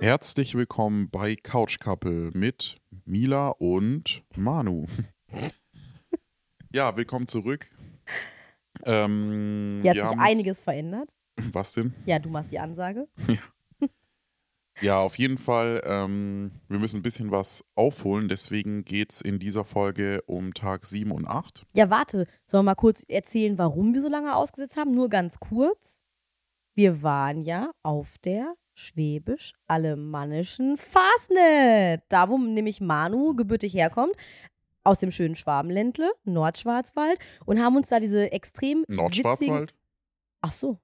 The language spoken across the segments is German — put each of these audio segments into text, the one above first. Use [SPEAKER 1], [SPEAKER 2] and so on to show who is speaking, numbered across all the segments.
[SPEAKER 1] Herzlich willkommen bei Couch Couple mit Mila und Manu. ja, willkommen zurück. Ähm,
[SPEAKER 2] Hier hat sich
[SPEAKER 1] haben
[SPEAKER 2] einiges verändert.
[SPEAKER 1] Was denn?
[SPEAKER 2] Ja, du machst die Ansage.
[SPEAKER 1] Ja, auf jeden Fall. Ähm, wir müssen ein bisschen was aufholen. Deswegen geht es in dieser Folge um Tag 7 und 8.
[SPEAKER 2] Ja, warte. Sollen wir mal kurz erzählen, warum wir so lange ausgesetzt haben? Nur ganz kurz. Wir waren ja auf der schwäbisch-alemannischen Fastnet. Da, wo nämlich Manu gebürtig herkommt. Aus dem schönen Schwabenländle, Nordschwarzwald. Und haben uns da diese extrem.
[SPEAKER 1] Nordschwarzwald?
[SPEAKER 2] Ach so.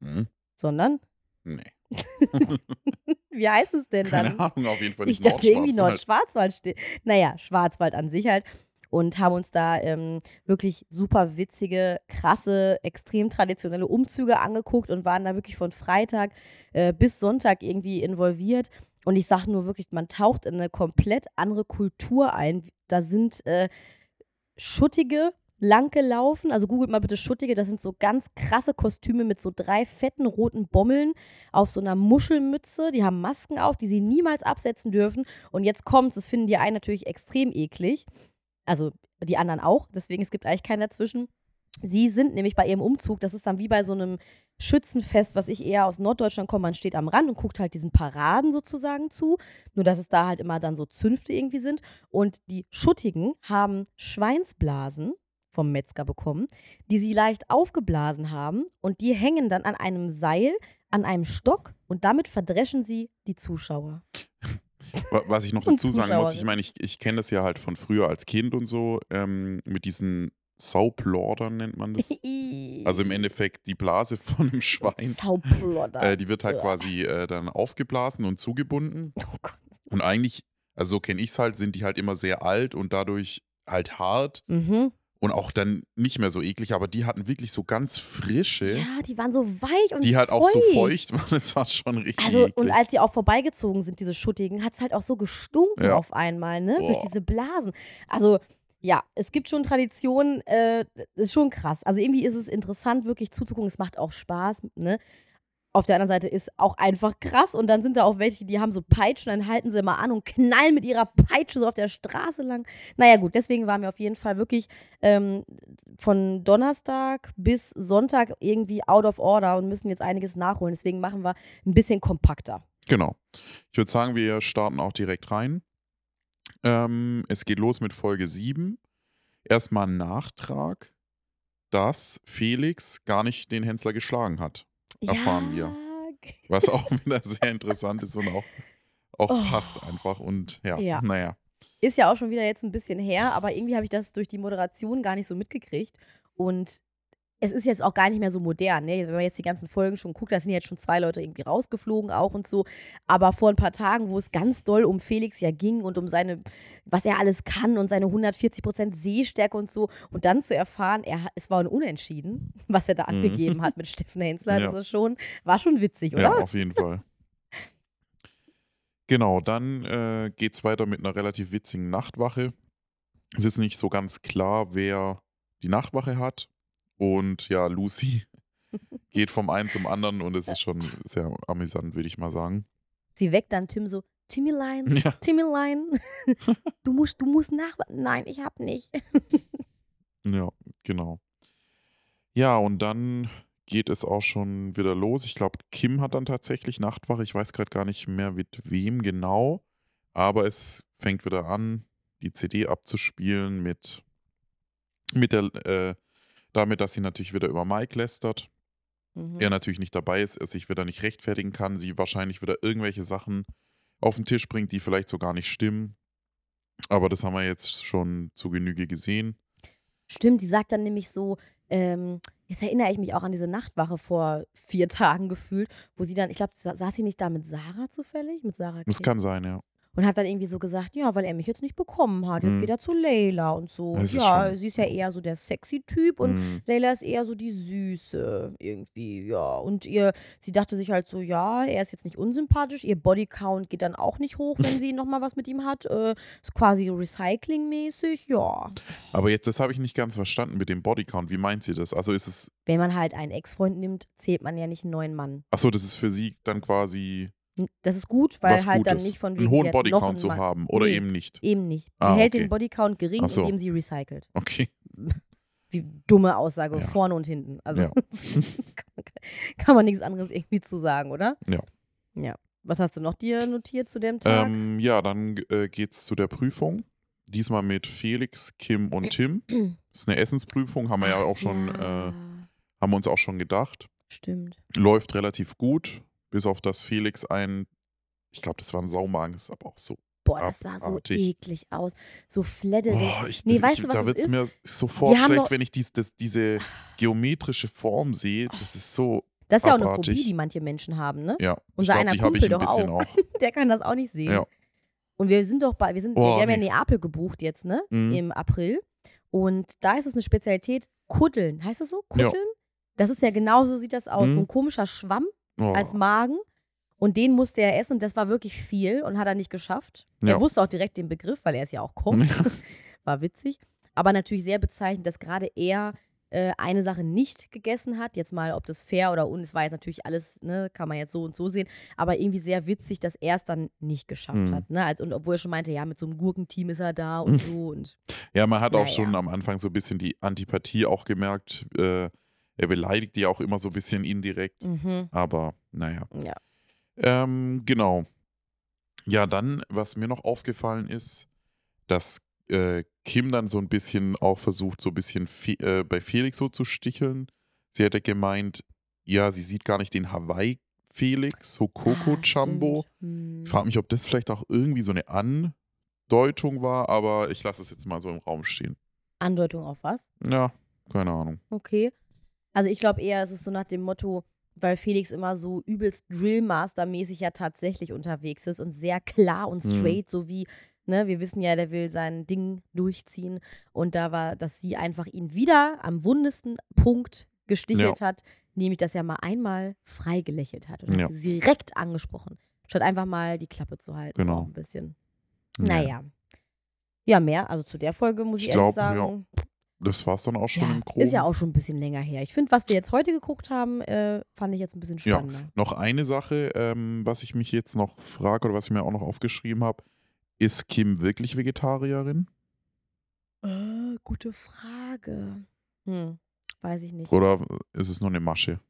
[SPEAKER 1] Hm?
[SPEAKER 2] Sondern?
[SPEAKER 1] Nee.
[SPEAKER 2] Wie heißt es denn dann?
[SPEAKER 1] Keine Ahnung, auf jeden Fall
[SPEAKER 2] Ich
[SPEAKER 1] nicht
[SPEAKER 2] dachte irgendwie
[SPEAKER 1] Nordschwarzwald.
[SPEAKER 2] Nordschwarzwald steht. Naja, Schwarzwald an sich halt. Und haben uns da ähm, wirklich super witzige, krasse, extrem traditionelle Umzüge angeguckt und waren da wirklich von Freitag äh, bis Sonntag irgendwie involviert. Und ich sage nur wirklich, man taucht in eine komplett andere Kultur ein. Da sind äh, schuttige, lang gelaufen, also googelt mal bitte schuttige, das sind so ganz krasse Kostüme mit so drei fetten roten Bommeln auf so einer Muschelmütze. Die haben Masken auf, die sie niemals absetzen dürfen. Und jetzt kommt's, das finden die einen natürlich extrem eklig. Also die anderen auch, deswegen es gibt eigentlich keinen dazwischen. Sie sind nämlich bei ihrem Umzug, das ist dann wie bei so einem Schützenfest, was ich eher aus Norddeutschland komme, man steht am Rand und guckt halt diesen Paraden sozusagen zu. Nur dass es da halt immer dann so Zünfte irgendwie sind. Und die Schuttigen haben Schweinsblasen vom Metzger bekommen, die sie leicht aufgeblasen haben und die hängen dann an einem Seil, an einem Stock und damit verdreschen sie die Zuschauer.
[SPEAKER 1] Wa- Was ich noch dazu sagen muss, ich meine, ich, ich kenne das ja halt von früher als Kind und so, ähm, mit diesen Sauplordern nennt man das. Also im Endeffekt die Blase von einem Schwein.
[SPEAKER 2] Sauplodder.
[SPEAKER 1] Äh, die wird halt quasi äh, dann aufgeblasen und zugebunden.
[SPEAKER 2] oh Gott.
[SPEAKER 1] Und eigentlich, also so kenne ich es halt, sind die halt immer sehr alt und dadurch halt hart
[SPEAKER 2] Mhm.
[SPEAKER 1] Und auch dann nicht mehr so eklig, aber die hatten wirklich so ganz frische,
[SPEAKER 2] Ja, die waren so weich und
[SPEAKER 1] die halt auch so
[SPEAKER 2] feucht.
[SPEAKER 1] feucht waren. Das war schon richtig
[SPEAKER 2] Also,
[SPEAKER 1] eklig.
[SPEAKER 2] und als sie auch vorbeigezogen sind, diese Schuttigen, hat es halt auch so gestunken
[SPEAKER 1] Ja.
[SPEAKER 2] auf einmal, ne? Durch
[SPEAKER 1] Boah.
[SPEAKER 2] diese Blasen. Also, ja, es gibt schon Traditionen, äh, ist schon krass. Also, irgendwie ist es interessant, wirklich zuzugucken. Es macht auch Spaß, ne? Auf der anderen Seite ist auch einfach krass. Und dann sind da auch welche, die haben so Peitschen, dann halten sie mal an und knallen mit ihrer Peitsche so auf der Straße lang. Naja, gut, deswegen waren wir auf jeden Fall wirklich ähm, von Donnerstag bis Sonntag irgendwie out of order und müssen jetzt einiges nachholen. Deswegen machen wir ein bisschen kompakter.
[SPEAKER 1] Genau. Ich würde sagen, wir starten auch direkt rein. Ähm, es geht los mit Folge 7. Erstmal ein Nachtrag, dass Felix gar nicht den Hensler geschlagen hat. Erfahren wir. Was auch wieder sehr interessant ist und auch, auch
[SPEAKER 2] Oh.
[SPEAKER 1] passt einfach. Und ja,
[SPEAKER 2] Ja.
[SPEAKER 1] naja.
[SPEAKER 2] Ist ja auch schon wieder jetzt ein bisschen her, aber irgendwie habe ich das durch die Moderation gar nicht so mitgekriegt. Und es ist jetzt auch gar nicht mehr so modern. Ne? Wenn man jetzt die ganzen Folgen schon guckt, da sind jetzt schon zwei Leute irgendwie rausgeflogen auch und so. Aber vor ein paar Tagen, wo es ganz doll um Felix ja ging und um seine, was er alles kann und seine 140% Sehstärke und so. Und dann zu erfahren, er, es war ein Unentschieden, was er da
[SPEAKER 1] Mhm.
[SPEAKER 2] angegeben hat mit Steffen Hensler.
[SPEAKER 1] Ja.
[SPEAKER 2] Das ist schon, war schon witzig, oder?
[SPEAKER 1] Ja, auf jeden Fall. Genau, dann äh, geht es weiter mit einer relativ witzigen Nachtwache. Es ist nicht so ganz klar, wer die Nachtwache hat. Und ja, Lucy geht vom einen zum anderen und es ist schon sehr amüsant, würde ich mal sagen.
[SPEAKER 2] Sie weckt dann Tim so, Timmylein,
[SPEAKER 1] Ja.
[SPEAKER 2] Timmylein, du musst, du musst nach. Nein, ich hab nicht.
[SPEAKER 1] Ja, genau. Ja, und dann geht es auch schon wieder los. Ich glaube, Kim hat dann tatsächlich Nachtwache. Ich weiß gerade gar nicht mehr mit wem genau. Aber es fängt wieder an, die CD abzuspielen mit, mit der, äh, damit, dass sie natürlich wieder über Mike lästert.
[SPEAKER 2] Mhm.
[SPEAKER 1] Er natürlich nicht dabei ist, er sich wieder nicht rechtfertigen kann, sie wahrscheinlich wieder irgendwelche Sachen auf den Tisch bringt, die vielleicht so gar nicht stimmen. Aber das haben wir jetzt schon zu Genüge gesehen.
[SPEAKER 2] Stimmt, die sagt dann nämlich so, ähm, jetzt erinnere ich mich auch an diese Nachtwache vor vier Tagen gefühlt, wo sie dann, ich glaube, saß sie nicht da mit Sarah zufällig? Mit Sarah
[SPEAKER 1] Das
[SPEAKER 2] Kiel?
[SPEAKER 1] kann sein, ja.
[SPEAKER 2] Und hat dann irgendwie so gesagt, ja, weil er mich jetzt nicht bekommen hat, jetzt
[SPEAKER 1] Mhm.
[SPEAKER 2] geht er zu Leila und so. Ja,
[SPEAKER 1] schon-
[SPEAKER 2] sie ist ja eher so der sexy Typ und
[SPEAKER 1] Mhm.
[SPEAKER 2] Leila ist eher so die Süße irgendwie, ja. Und ihr, sie dachte sich halt so, ja, er ist jetzt nicht unsympathisch, ihr Bodycount geht dann auch nicht hoch, wenn sie nochmal was mit ihm hat. Äh, ist quasi recyclingmäßig, ja.
[SPEAKER 1] Aber jetzt, das habe ich nicht ganz verstanden mit dem Bodycount. Wie meint sie das? Also ist es,
[SPEAKER 2] Wenn man halt einen Ex-Freund nimmt, zählt man ja nicht einen neuen Mann.
[SPEAKER 1] achso, das ist für sie dann quasi
[SPEAKER 2] Das ist gut, weil
[SPEAKER 1] was
[SPEAKER 2] halt dann
[SPEAKER 1] Gutes,
[SPEAKER 2] nicht von wegen,
[SPEAKER 1] einen hohen Bodycount zu haben oder
[SPEAKER 2] Nee.
[SPEAKER 1] eben nicht.
[SPEAKER 2] Eben nicht. Sie
[SPEAKER 1] Ah,
[SPEAKER 2] hält
[SPEAKER 1] okay.
[SPEAKER 2] den Bodycount gering,
[SPEAKER 1] so.
[SPEAKER 2] indem sie recycelt.
[SPEAKER 1] Okay.
[SPEAKER 2] Wie dumme Aussage,
[SPEAKER 1] Ja.
[SPEAKER 2] vorne und hinten. Also
[SPEAKER 1] Ja.
[SPEAKER 2] kann, kann man nichts anderes irgendwie zu sagen, oder?
[SPEAKER 1] Ja.
[SPEAKER 2] Ja. Was hast du noch dir notiert zu dem Tag?
[SPEAKER 1] Ähm, ja, dann äh, geht's zu der Prüfung. Diesmal mit Felix, Kim und Tim. Das ist eine Essensprüfung, haben wir ja auch schon,
[SPEAKER 2] Ja,
[SPEAKER 1] äh, haben wir uns auch schon gedacht.
[SPEAKER 2] stimmt.
[SPEAKER 1] Läuft relativ gut, bis auf das Felix ein, ich glaube, das war ein Saumagen, ist aber auch so.
[SPEAKER 2] Boah, das sah so
[SPEAKER 1] Abartig.
[SPEAKER 2] eklig aus. So fledderig.
[SPEAKER 1] Boah, ich,
[SPEAKER 2] Nee,
[SPEAKER 1] ich,
[SPEAKER 2] weißt du, was
[SPEAKER 1] da wird es mir sofort
[SPEAKER 2] Wir
[SPEAKER 1] schlecht, wenn ich dies, das, diese geometrische Form sehe. Das ist so,
[SPEAKER 2] Das ist ja auch eine
[SPEAKER 1] abartig.
[SPEAKER 2] Phobie, die manche Menschen haben, ne?
[SPEAKER 1] ja.
[SPEAKER 2] Unser
[SPEAKER 1] ich
[SPEAKER 2] einer
[SPEAKER 1] habe ich
[SPEAKER 2] Kumpel
[SPEAKER 1] ein
[SPEAKER 2] doch
[SPEAKER 1] bisschen
[SPEAKER 2] auch.
[SPEAKER 1] auch.
[SPEAKER 2] Der kann das auch nicht sehen.
[SPEAKER 1] Ja.
[SPEAKER 2] Und wir sind doch bei, wir sind,
[SPEAKER 1] Oh,
[SPEAKER 2] wir haben ja
[SPEAKER 1] nee.
[SPEAKER 2] Neapel gebucht jetzt, ne?
[SPEAKER 1] Mhm.
[SPEAKER 2] Im April. Und da ist es eine Spezialität, Kuddeln. Heißt das so?
[SPEAKER 1] Ja.
[SPEAKER 2] Kuddeln? Das ist ja genau so sieht das aus.
[SPEAKER 1] Mhm.
[SPEAKER 2] So ein komischer Schwamm
[SPEAKER 1] Oh.
[SPEAKER 2] als Magen. Und den musste er essen und das war wirklich viel und hat er nicht geschafft.
[SPEAKER 1] Ja.
[SPEAKER 2] Er wusste auch direkt den Begriff, weil er es ja auch kocht. War witzig. Aber natürlich sehr bezeichnend, dass gerade er äh, eine Sache nicht gegessen hat. Jetzt mal, ob das fair oder un, es war jetzt natürlich alles, ne, kann man jetzt so und so sehen. Aber irgendwie sehr witzig, dass er es dann nicht geschafft
[SPEAKER 1] Mhm.
[SPEAKER 2] hat. Ne? Als, und obwohl er schon meinte, ja, mit so einem Gurkenteam ist er da und so. Und
[SPEAKER 1] Ja, man hat auch
[SPEAKER 2] Naja.
[SPEAKER 1] schon am Anfang so ein bisschen die Antipathie auch gemerkt. Äh, er beleidigt die auch immer so ein bisschen indirekt.
[SPEAKER 2] mhm,
[SPEAKER 1] Aber naja.
[SPEAKER 2] ja.
[SPEAKER 1] Ähm, genau. Ja, dann, was mir noch aufgefallen ist, dass äh, Kim dann so ein bisschen auch versucht, so ein bisschen Fe äh, bei Felix so zu sticheln. Sie hätte gemeint, ja, sie sieht gar nicht den Hawaii-Felix, so Coco
[SPEAKER 2] Ah,
[SPEAKER 1] Jumbo.
[SPEAKER 2] stimmt. Hm.
[SPEAKER 1] Ich frage mich, ob das vielleicht auch irgendwie so eine Andeutung war, aber ich lasse es jetzt mal so im Raum stehen.
[SPEAKER 2] Andeutung auf was?
[SPEAKER 1] Ja, keine Ahnung.
[SPEAKER 2] Okay. Also ich glaube eher, es ist so nach dem Motto, weil Felix immer so übelst Drillmaster-mäßig ja tatsächlich unterwegs ist und sehr klar und
[SPEAKER 1] Mhm.
[SPEAKER 2] straight, so wie, ne, wir wissen ja, der will sein Ding durchziehen. Und da war, dass sie einfach ihn wieder am wundesten Punkt gestichelt hat, nämlich, dass er mal einmal frei gelächelt hat. Und
[SPEAKER 1] Ja.
[SPEAKER 2] hat sie direkt angesprochen, statt einfach mal die Klappe zu halten.
[SPEAKER 1] Genau.
[SPEAKER 2] So ein bisschen.
[SPEAKER 1] Ja.
[SPEAKER 2] Naja. Ja, mehr. Also zu der Folge muss ich,
[SPEAKER 1] Ich
[SPEAKER 2] ehrlich
[SPEAKER 1] glaub, ja. Das war es dann auch schon
[SPEAKER 2] Ja,
[SPEAKER 1] im Groben.
[SPEAKER 2] ist ja auch schon ein bisschen länger her. Ich finde, was wir jetzt heute geguckt haben, äh, fand ich jetzt ein bisschen
[SPEAKER 1] Ja.
[SPEAKER 2] spannender.
[SPEAKER 1] Noch eine Sache, ähm, was ich mich jetzt noch frage oder was ich mir auch noch aufgeschrieben habe. Ist Kim wirklich Vegetarierin?
[SPEAKER 2] Äh, gute Frage. Hm, weiß ich nicht.
[SPEAKER 1] Oder ist es nur eine Masche?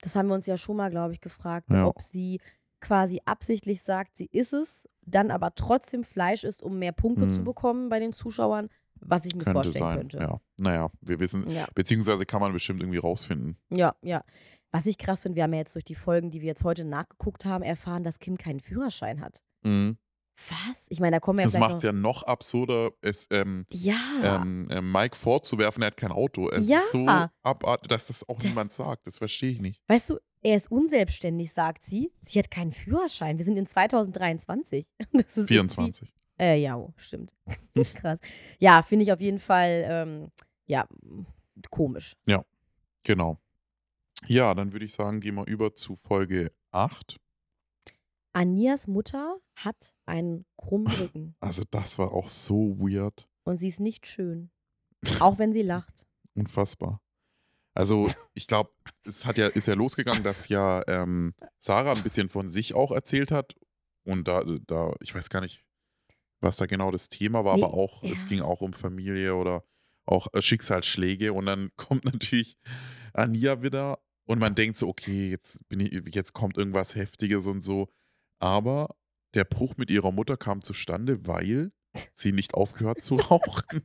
[SPEAKER 2] Das haben wir uns ja schon mal, glaube ich, gefragt,
[SPEAKER 1] Ja.
[SPEAKER 2] ob sie quasi absichtlich sagt, sie ist es, dann aber trotzdem Fleisch isst, um mehr Punkte zu
[SPEAKER 1] Mhm.
[SPEAKER 2] bekommen bei den Zuschauern, was ich mir
[SPEAKER 1] Könnte
[SPEAKER 2] vorstellen
[SPEAKER 1] sein.
[SPEAKER 2] könnte.
[SPEAKER 1] Ja. Naja, wir wissen,
[SPEAKER 2] Ja.
[SPEAKER 1] beziehungsweise kann man bestimmt irgendwie rausfinden.
[SPEAKER 2] ja, ja. Was ich krass finde, wir haben ja jetzt durch die Folgen, die wir jetzt heute nachgeguckt haben, erfahren, dass Kim keinen Führerschein hat.
[SPEAKER 1] Mhm.
[SPEAKER 2] Was? Ich meine, da kommen wir ja
[SPEAKER 1] Das macht
[SPEAKER 2] noch.
[SPEAKER 1] ja noch absurder, es ähm,
[SPEAKER 2] Ja.
[SPEAKER 1] ähm, äh, Mike vorzuwerfen, er hat kein Auto. Es
[SPEAKER 2] Ja.
[SPEAKER 1] ist so abartig, dass das auch
[SPEAKER 2] Das-
[SPEAKER 1] niemand sagt. Das verstehe ich nicht.
[SPEAKER 2] Weißt du, er ist unselbstständig, sagt sie. Sie hat keinen Führerschein. Wir sind in 2023. Das ist
[SPEAKER 1] 24.
[SPEAKER 2] Äh, ja, oh, stimmt. Krass. Ja, finde ich auf jeden Fall, ähm, ja, komisch.
[SPEAKER 1] Genau. Ja, dann würde ich sagen, gehen wir über zu Folge 8.
[SPEAKER 2] Anias Mutter hat einen krummen Rücken
[SPEAKER 1] Also das war auch so weird.
[SPEAKER 2] und sie ist nicht schön. Auch wenn sie lacht.
[SPEAKER 1] Unfassbar. Also, ich glaube, es hat ja, ist ja losgegangen, dass ja ähm, Sarah ein bisschen von sich auch erzählt hat. Und da, da, ich weiß gar nicht, was da genau das Thema war,
[SPEAKER 2] Nee,
[SPEAKER 1] aber auch, es
[SPEAKER 2] ja.
[SPEAKER 1] ging auch um Familie oder auch äh, Schicksalsschläge. Und dann kommt natürlich Ania wieder und man denkt so, okay, jetzt bin ich, jetzt kommt irgendwas Heftiges und so. Aber der Bruch mit ihrer Mutter kam zustande, weil sie nicht aufgehört zu rauchen.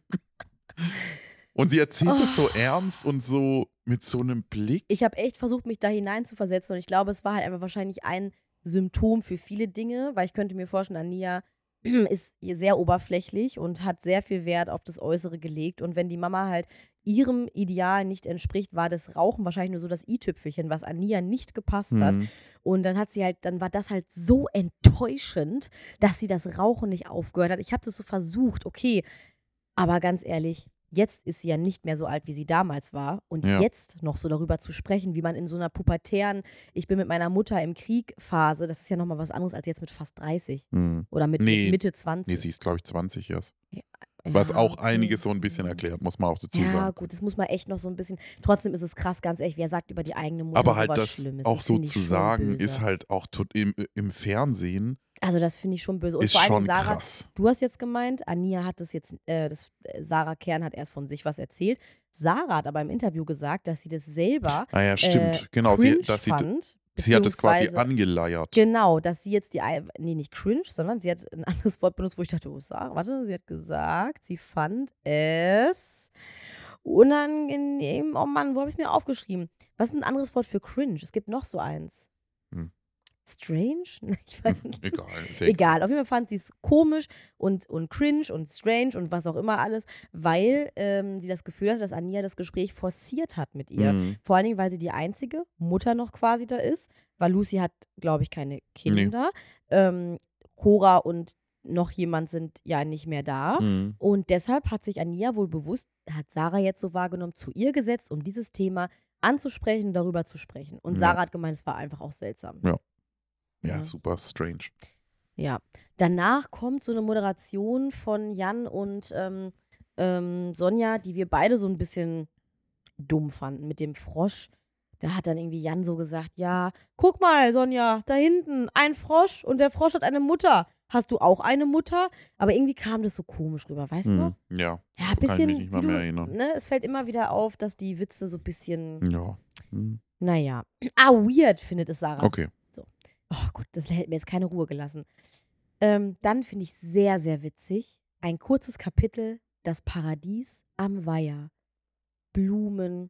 [SPEAKER 1] Und sie erzählt es
[SPEAKER 2] Oh.
[SPEAKER 1] so ernst und so mit so einem Blick.
[SPEAKER 2] Ich habe echt versucht, mich da hineinzuversetzen und ich glaube, es war halt einfach wahrscheinlich ein Symptom für viele Dinge, weil ich könnte mir vorstellen, Ania ist sehr oberflächlich und hat sehr viel Wert auf das Äußere gelegt. Und wenn die Mama halt ihrem Ideal nicht entspricht, war das Rauchen wahrscheinlich nur so das i-Tüpfelchen, was Ania nicht gepasst hat.
[SPEAKER 1] Mhm.
[SPEAKER 2] Und dann hat sie halt, dann war das halt so enttäuschend, dass sie das Rauchen nicht aufgehört hat. Ich habe das so versucht, okay, aber ganz ehrlich, jetzt ist sie ja nicht mehr so alt, wie sie damals war. Und
[SPEAKER 1] Ja.
[SPEAKER 2] jetzt noch so darüber zu sprechen, wie man in so einer pubertären, ich bin mit meiner Mutter im Krieg Phase, das ist ja nochmal was anderes als jetzt mit fast 30
[SPEAKER 1] Mhm.
[SPEAKER 2] oder mit,
[SPEAKER 1] Nee,
[SPEAKER 2] mit Mitte 20.
[SPEAKER 1] Nee, sie ist, glaube ich, 20 erst.
[SPEAKER 2] Ja,
[SPEAKER 1] Was auch einiges so ein bisschen erklärt, muss man auch dazu
[SPEAKER 2] Ja,
[SPEAKER 1] sagen.
[SPEAKER 2] gut, das muss man echt noch so ein bisschen. Trotzdem ist es krass, ganz ehrlich, wer sagt über die eigene Mutter
[SPEAKER 1] Aber halt das
[SPEAKER 2] Schlimmes?
[SPEAKER 1] auch so zu sagen,
[SPEAKER 2] böse.
[SPEAKER 1] ist halt auch tot im, im Fernsehen,
[SPEAKER 2] Also, das finde ich schon böse. Und
[SPEAKER 1] ist
[SPEAKER 2] vor allem,
[SPEAKER 1] schon
[SPEAKER 2] Sarah,
[SPEAKER 1] krass.
[SPEAKER 2] du hast jetzt gemeint, Ania hat das jetzt, äh, das, äh, Sarah Kern hat erst von sich was erzählt. Sarah hat aber im Interview gesagt, dass sie das selber
[SPEAKER 1] Ah ja,
[SPEAKER 2] äh,
[SPEAKER 1] stimmt. genau, sie, dass sie,
[SPEAKER 2] fand.
[SPEAKER 1] sie hat es quasi angeleiert.
[SPEAKER 2] Genau, dass sie jetzt die, nee, nicht cringe, sondern sie hat ein anderes Wort benutzt, wo ich dachte, oh, Sarah, warte, sie hat gesagt, sie fand es unangenehm. Oh Mann, wo habe ich es mir aufgeschrieben? Was ist ein anderes Wort für cringe? Es gibt noch so eins.
[SPEAKER 1] Hm.
[SPEAKER 2] Strange? Ich weiß nicht.
[SPEAKER 1] Egal.
[SPEAKER 2] Egal, auf jeden Fall fand sie es komisch und, und cringe und strange und was auch immer alles, weil ähm, sie das Gefühl hatte, dass Ania das Gespräch forciert hat mit ihr.
[SPEAKER 1] Mhm.
[SPEAKER 2] Vor allen Dingen, weil sie die einzige Mutter noch quasi da ist, weil Lucy hat, glaube ich, keine Kinder. Ähm, Cora und noch jemand sind ja nicht mehr da.
[SPEAKER 1] Mhm.
[SPEAKER 2] Und deshalb hat sich Ania wohl bewusst, hat Sarah jetzt so wahrgenommen, zu ihr gesetzt, um dieses Thema anzusprechen, darüber zu sprechen. Und
[SPEAKER 1] Ja.
[SPEAKER 2] Sarah hat gemeint, es war einfach auch seltsam.
[SPEAKER 1] Ja,
[SPEAKER 2] Ja.
[SPEAKER 1] super strange.
[SPEAKER 2] Ja. Danach kommt so eine Moderation von Jan und ähm, ähm, Sonja, die wir beide so ein bisschen dumm fanden mit dem Frosch. Da hat dann irgendwie Jan so gesagt, ja, guck mal, Sonja, da hinten, ein Frosch und der Frosch hat eine Mutter. Hast du auch eine Mutter? Aber irgendwie kam das so komisch rüber, weißt du noch?
[SPEAKER 1] Mhm. Ja,
[SPEAKER 2] Ja, ein
[SPEAKER 1] Kann ich
[SPEAKER 2] bisschen.
[SPEAKER 1] mich nicht mal
[SPEAKER 2] wie du,
[SPEAKER 1] mehr erinnern.
[SPEAKER 2] Ne, es fällt immer wieder auf, dass die Witze so ein bisschen,
[SPEAKER 1] ja. Mhm.
[SPEAKER 2] naja. Ah, weird findet es Sarah.
[SPEAKER 1] Okay.
[SPEAKER 2] Oh gut, das hätte mir jetzt keine Ruhe gelassen. Ähm, dann finde ich sehr, sehr witzig ein kurzes Kapitel, das Paradies am Weiher. Blumen,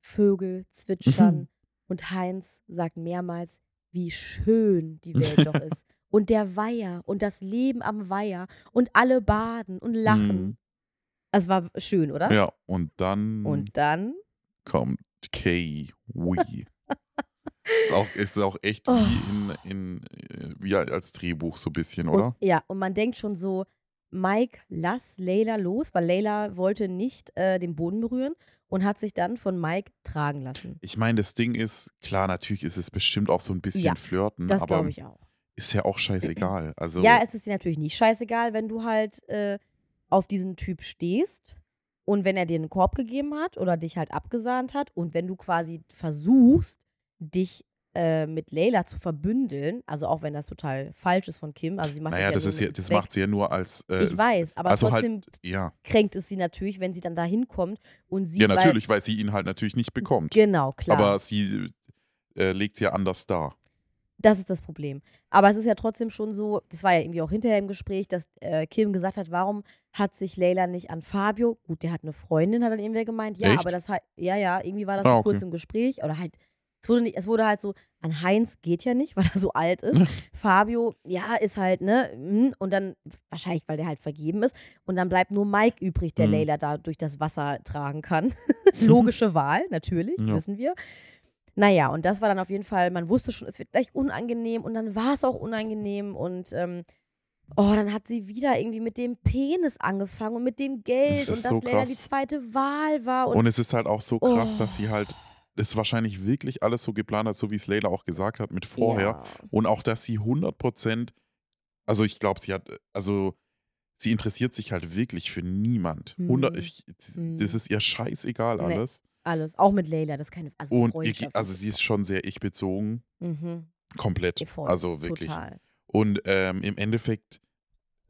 [SPEAKER 2] Vögel zwitschern und Heinz sagt mehrmals, wie schön die Welt doch ist. Und der Weiher und das Leben am Weiher und alle baden und lachen.
[SPEAKER 1] Mhm.
[SPEAKER 2] Es war schön, oder?
[SPEAKER 1] Ja, und dann
[SPEAKER 2] Und dann
[SPEAKER 1] kommt Kay Wee. Ist, auch, ist auch echt
[SPEAKER 2] Oh.
[SPEAKER 1] wie, in, in, äh, wie als Drehbuch so ein bisschen, oder?
[SPEAKER 2] Und, ja, und man denkt schon so, Mike, lass Layla los, weil Layla wollte nicht äh, den Boden berühren und hat sich dann von Mike tragen lassen.
[SPEAKER 1] Ich meine, das Ding ist, klar, natürlich ist es bestimmt auch so ein bisschen
[SPEAKER 2] Ja,
[SPEAKER 1] Flirten,
[SPEAKER 2] Das
[SPEAKER 1] aber
[SPEAKER 2] ich auch.
[SPEAKER 1] ist ja auch scheißegal. Also,
[SPEAKER 2] Ja, es ist dir natürlich nicht scheißegal, wenn du halt äh, auf diesen Typ stehst und wenn er dir einen Korb gegeben hat oder dich halt abgesahnt hat und wenn du quasi versuchst, dich äh, mit Layla zu verbündeln, also auch wenn das total falsch ist von Kim, also sie macht
[SPEAKER 1] naja,
[SPEAKER 2] das
[SPEAKER 1] das,
[SPEAKER 2] ja
[SPEAKER 1] ist
[SPEAKER 2] so
[SPEAKER 1] ja, das macht sie ja nur als. Äh,
[SPEAKER 2] Ich weiß, aber
[SPEAKER 1] also halt,
[SPEAKER 2] trotzdem
[SPEAKER 1] ja.
[SPEAKER 2] kränkt es sie natürlich, wenn sie dann da hinkommt und sieht,
[SPEAKER 1] ja,
[SPEAKER 2] weil-
[SPEAKER 1] natürlich, weil sie ihn halt natürlich nicht bekommt.
[SPEAKER 2] Genau, klar.
[SPEAKER 1] Aber sie äh, legt es ja anders dar.
[SPEAKER 2] Das ist das Problem. Aber es ist ja trotzdem schon so, das war ja irgendwie auch hinterher im Gespräch, dass äh, Kim gesagt hat, warum hat sich Leila nicht an Fabio, gut, der hat eine Freundin, hat dann irgendwer gemeint, ja,
[SPEAKER 1] Echt?
[SPEAKER 2] aber das halt, ja, ja, irgendwie war das
[SPEAKER 1] Ah,
[SPEAKER 2] so
[SPEAKER 1] okay.
[SPEAKER 2] kurz im Gespräch oder halt, es wurde, nicht, es wurde halt so, an Heinz geht ja nicht, weil er so alt ist. Fabio, ja, ist halt, ne, mm, und dann, wahrscheinlich, weil der halt vergeben ist, und dann bleibt nur Mike übrig, der
[SPEAKER 1] Mhm.
[SPEAKER 2] Leila da durch das Wasser tragen kann. Logische Wahl, natürlich,
[SPEAKER 1] Ja.
[SPEAKER 2] wissen wir. Naja, und das war dann auf jeden Fall, man wusste schon, es wird gleich unangenehm und dann war es auch unangenehm und ähm, oh, dann hat sie wieder irgendwie mit dem Penis angefangen und mit dem Geld und dass
[SPEAKER 1] so
[SPEAKER 2] Leila die zweite Wahl war und,
[SPEAKER 1] Und es ist halt auch so krass,
[SPEAKER 2] Oh.
[SPEAKER 1] dass sie halt es wahrscheinlich wirklich alles so geplant hat, so wie es Leila auch gesagt hat, mit vorher.
[SPEAKER 2] Ja.
[SPEAKER 1] Und auch, dass sie 100 Prozent, also ich glaube, sie hat, also sie interessiert sich halt wirklich für niemand. 100,
[SPEAKER 2] Mhm.
[SPEAKER 1] ich,
[SPEAKER 2] Mhm.
[SPEAKER 1] Das ist ihr scheißegal
[SPEAKER 2] Nee.
[SPEAKER 1] alles.
[SPEAKER 2] Alles, auch mit Leila, das ist keine also
[SPEAKER 1] Und
[SPEAKER 2] Freundschaft.
[SPEAKER 1] also sie ist schon sehr ich-bezogen,
[SPEAKER 2] mhm.
[SPEAKER 1] komplett.
[SPEAKER 2] Voll,
[SPEAKER 1] Also wirklich.
[SPEAKER 2] Total.
[SPEAKER 1] Und ähm, im Endeffekt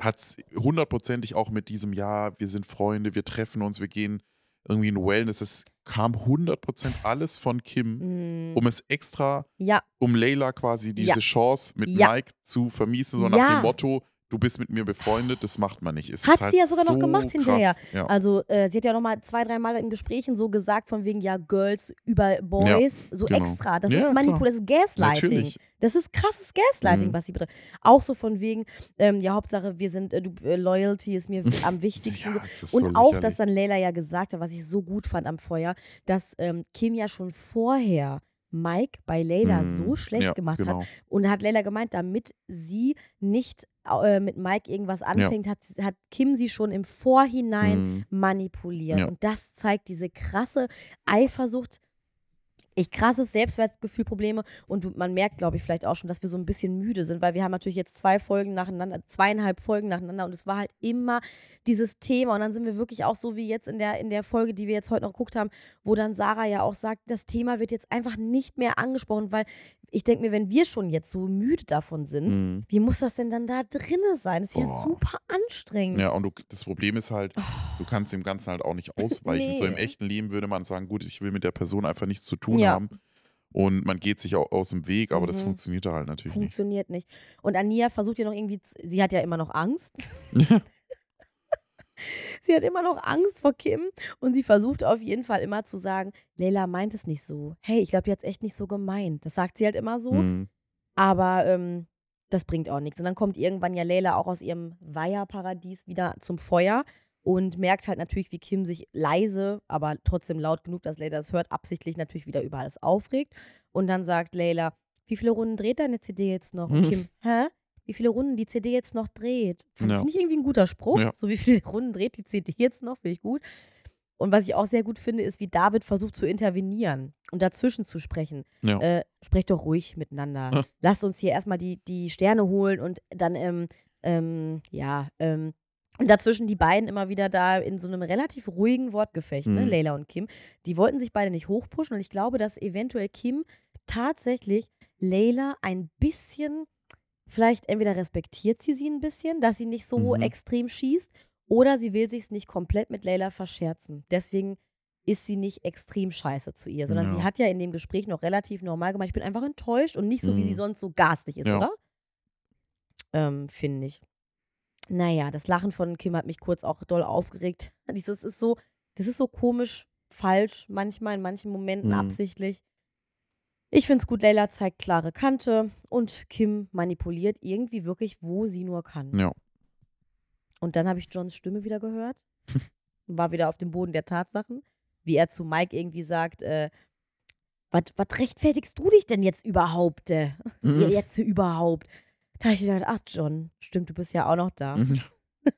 [SPEAKER 1] hat es hundertprozentig auch mit diesem, ja, wir sind Freunde, wir treffen uns, wir gehen irgendwie in Wellness. Es kam 100% alles von Kim,
[SPEAKER 2] Mm,
[SPEAKER 1] um es extra,
[SPEAKER 2] ja,
[SPEAKER 1] um Layla quasi diese
[SPEAKER 2] Ja.
[SPEAKER 1] Chance mit
[SPEAKER 2] Ja.
[SPEAKER 1] Mike zu vermiesen, so nach dem Motto, du bist mit mir befreundet, das macht man nicht. Es
[SPEAKER 2] Hat
[SPEAKER 1] ist halt
[SPEAKER 2] sie ja sogar noch
[SPEAKER 1] so
[SPEAKER 2] gemacht
[SPEAKER 1] krass.
[SPEAKER 2] hinterher.
[SPEAKER 1] Ja.
[SPEAKER 2] Also äh, sie hat ja noch mal zwei, dreimal in Gesprächen so gesagt von wegen ja Girls über Boys, so
[SPEAKER 1] genau.
[SPEAKER 2] extra. Das
[SPEAKER 1] Ja,
[SPEAKER 2] ist. Manipulation, das ist Gaslighting.
[SPEAKER 1] Natürlich.
[SPEAKER 2] Das ist krasses Gaslighting,
[SPEAKER 1] Mhm.
[SPEAKER 2] was sie betrifft. Auch so von wegen, ähm, ja Hauptsache wir sind, äh, du, äh, Loyalty ist mir am wichtigsten.
[SPEAKER 1] Ja,
[SPEAKER 2] Und
[SPEAKER 1] so
[SPEAKER 2] auch, dass dann Leila ja gesagt hat, was ich so gut fand am Feuer, dass ähm, Kim ja schon vorher Mike bei Leila
[SPEAKER 1] Mhm.
[SPEAKER 2] so schlecht
[SPEAKER 1] ja,
[SPEAKER 2] gemacht
[SPEAKER 1] genau.
[SPEAKER 2] hat. Und hat Leila gemeint, damit sie nicht äh, mit Mike irgendwas anfängt, hat, hat Kim sie schon im Vorhinein
[SPEAKER 1] Mhm.
[SPEAKER 2] manipuliert.
[SPEAKER 1] Ja.
[SPEAKER 2] Und das zeigt diese krasse Eifersucht. Ich krasses Selbstwertgefühlprobleme und du, man merkt, glaube ich, vielleicht auch schon, dass wir so ein bisschen müde sind, weil wir haben natürlich jetzt zwei Folgen nacheinander, zweieinhalb Folgen nacheinander und es war halt immer dieses Thema und dann sind wir wirklich auch so wie jetzt in der, in der Folge, die wir jetzt heute noch geguckt haben, wo dann Sarah ja auch sagt, das Thema wird jetzt einfach nicht mehr angesprochen, weil ich denke mir, wenn wir schon jetzt so müde davon sind,
[SPEAKER 1] Mhm.
[SPEAKER 2] wie muss das denn dann da drinne sein? Das ist ja
[SPEAKER 1] Boah.
[SPEAKER 2] super anstrengend.
[SPEAKER 1] Ja, und du, das Problem ist halt, du kannst dem Ganzen halt auch nicht ausweichen. So im
[SPEAKER 2] Oh. Nee.
[SPEAKER 1] echten Leben würde man sagen, gut, ich will mit der Person einfach nichts zu tun
[SPEAKER 2] Ja.
[SPEAKER 1] haben. Und man geht sich auch aus dem Weg, aber das
[SPEAKER 2] Mhm.
[SPEAKER 1] funktioniert da halt natürlich nicht.
[SPEAKER 2] Funktioniert nicht. Und Ania versucht ja noch irgendwie, sie hat ja immer noch Angst. sie hat immer noch Angst vor Kim und sie versucht auf jeden Fall immer zu sagen, Leila meint es nicht so. Hey, ich glaube, die hat es echt nicht so gemeint. Das sagt sie halt immer so.
[SPEAKER 1] Mhm.
[SPEAKER 2] Aber ähm, das bringt auch nichts. Und dann kommt irgendwann ja Leila auch aus ihrem Weiherparadies wieder zum Feuer und merkt halt natürlich, wie Kim sich leise, aber trotzdem laut genug, dass Leila das hört, absichtlich natürlich wieder über alles aufregt. Und dann sagt Leila, wie viele Runden dreht deine CD jetzt noch? Und. Kim, hä? Wie viele Runden die CD jetzt noch dreht? Fand
[SPEAKER 1] Ja.
[SPEAKER 2] ich nicht irgendwie ein guter Spruch?
[SPEAKER 1] Ja.
[SPEAKER 2] So wie viele Runden dreht die CD jetzt noch? Finde ich gut. Und was ich auch sehr gut finde, ist, wie David versucht zu intervenieren und dazwischen zu sprechen.
[SPEAKER 1] Ja.
[SPEAKER 2] Äh, sprecht doch ruhig miteinander.
[SPEAKER 1] Ah.
[SPEAKER 2] Lasst uns hier erstmal die, die Sterne holen und dann, ähm, ähm, ja, ähm, und dazwischen die beiden immer wieder da in so einem relativ ruhigen Wortgefecht, ne,
[SPEAKER 1] Mhm.
[SPEAKER 2] Leila und Kim. Die wollten sich beide nicht hochpushen und ich glaube, dass eventuell Kim tatsächlich Leila ein bisschen, vielleicht entweder respektiert sie sie ein bisschen, dass sie nicht so
[SPEAKER 1] Mhm.
[SPEAKER 2] extrem schießt, oder sie will sich nicht komplett mit Leila verscherzen. Deswegen ist sie nicht extrem scheiße zu ihr, sondern
[SPEAKER 1] Ja.
[SPEAKER 2] sie hat ja in dem Gespräch noch relativ normal gemeint, ich bin einfach enttäuscht und nicht so, wie sie
[SPEAKER 1] Mhm.
[SPEAKER 2] sonst so garstig ist,
[SPEAKER 1] Ja.
[SPEAKER 2] oder? Ähm, Finde ich. Naja, das Lachen von Kim hat mich kurz auch doll aufgeregt. Dieses ist so, das ist so komisch falsch, manchmal in manchen Momenten
[SPEAKER 1] Mhm.
[SPEAKER 2] absichtlich. Ich finde es gut, Leila zeigt klare Kante und Kim manipuliert irgendwie wirklich, wo sie nur kann.
[SPEAKER 1] Ja.
[SPEAKER 2] Und dann habe ich Johns Stimme wieder gehört. War wieder auf dem Boden der Tatsachen. Wie er zu Mike irgendwie sagt, äh, was rechtfertigst du dich denn jetzt überhaupt? Äh?
[SPEAKER 1] Mhm.
[SPEAKER 2] Jetzt überhaupt. Da habe ich gedacht, ach John, stimmt, du bist ja auch noch da.
[SPEAKER 1] Mhm.